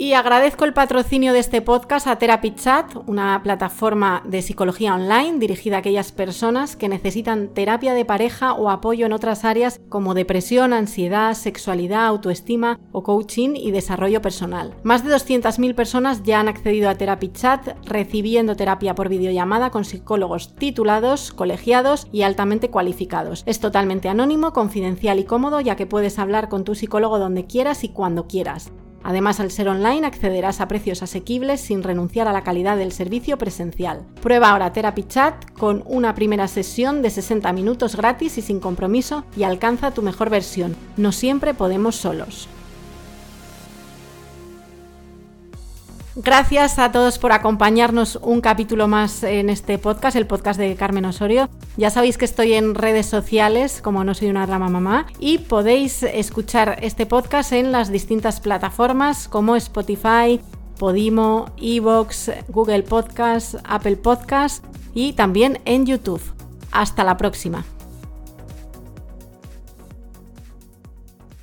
A: Y agradezco el patrocinio de este podcast a Therapy Chat, una plataforma de psicología online dirigida a aquellas personas que necesitan terapia de pareja o apoyo en otras áreas como depresión, ansiedad, sexualidad, autoestima o coaching y desarrollo personal. Más de 200.000 personas ya han accedido a Therapy Chat recibiendo terapia por videollamada con psicólogos titulados, colegiados y altamente cualificados. Es totalmente anónimo, confidencial y cómodo ya que puedes hablar con tu psicólogo donde quieras y cuando quieras. Además, al ser online accederás a precios asequibles sin renunciar a la calidad del servicio presencial. Prueba ahora Therapy Chat con una primera sesión de 60 minutos gratis y sin compromiso y alcanza tu mejor versión. No siempre podemos solos. Gracias a todos por acompañarnos un capítulo más en este podcast, el podcast de Carmen Osorio. Ya sabéis que estoy en redes sociales, como no soy una rama mamá, y podéis escuchar este podcast en las distintas plataformas como Spotify, Podimo, Evox, Google Podcast, Apple Podcast y también en YouTube. Hasta la próxima.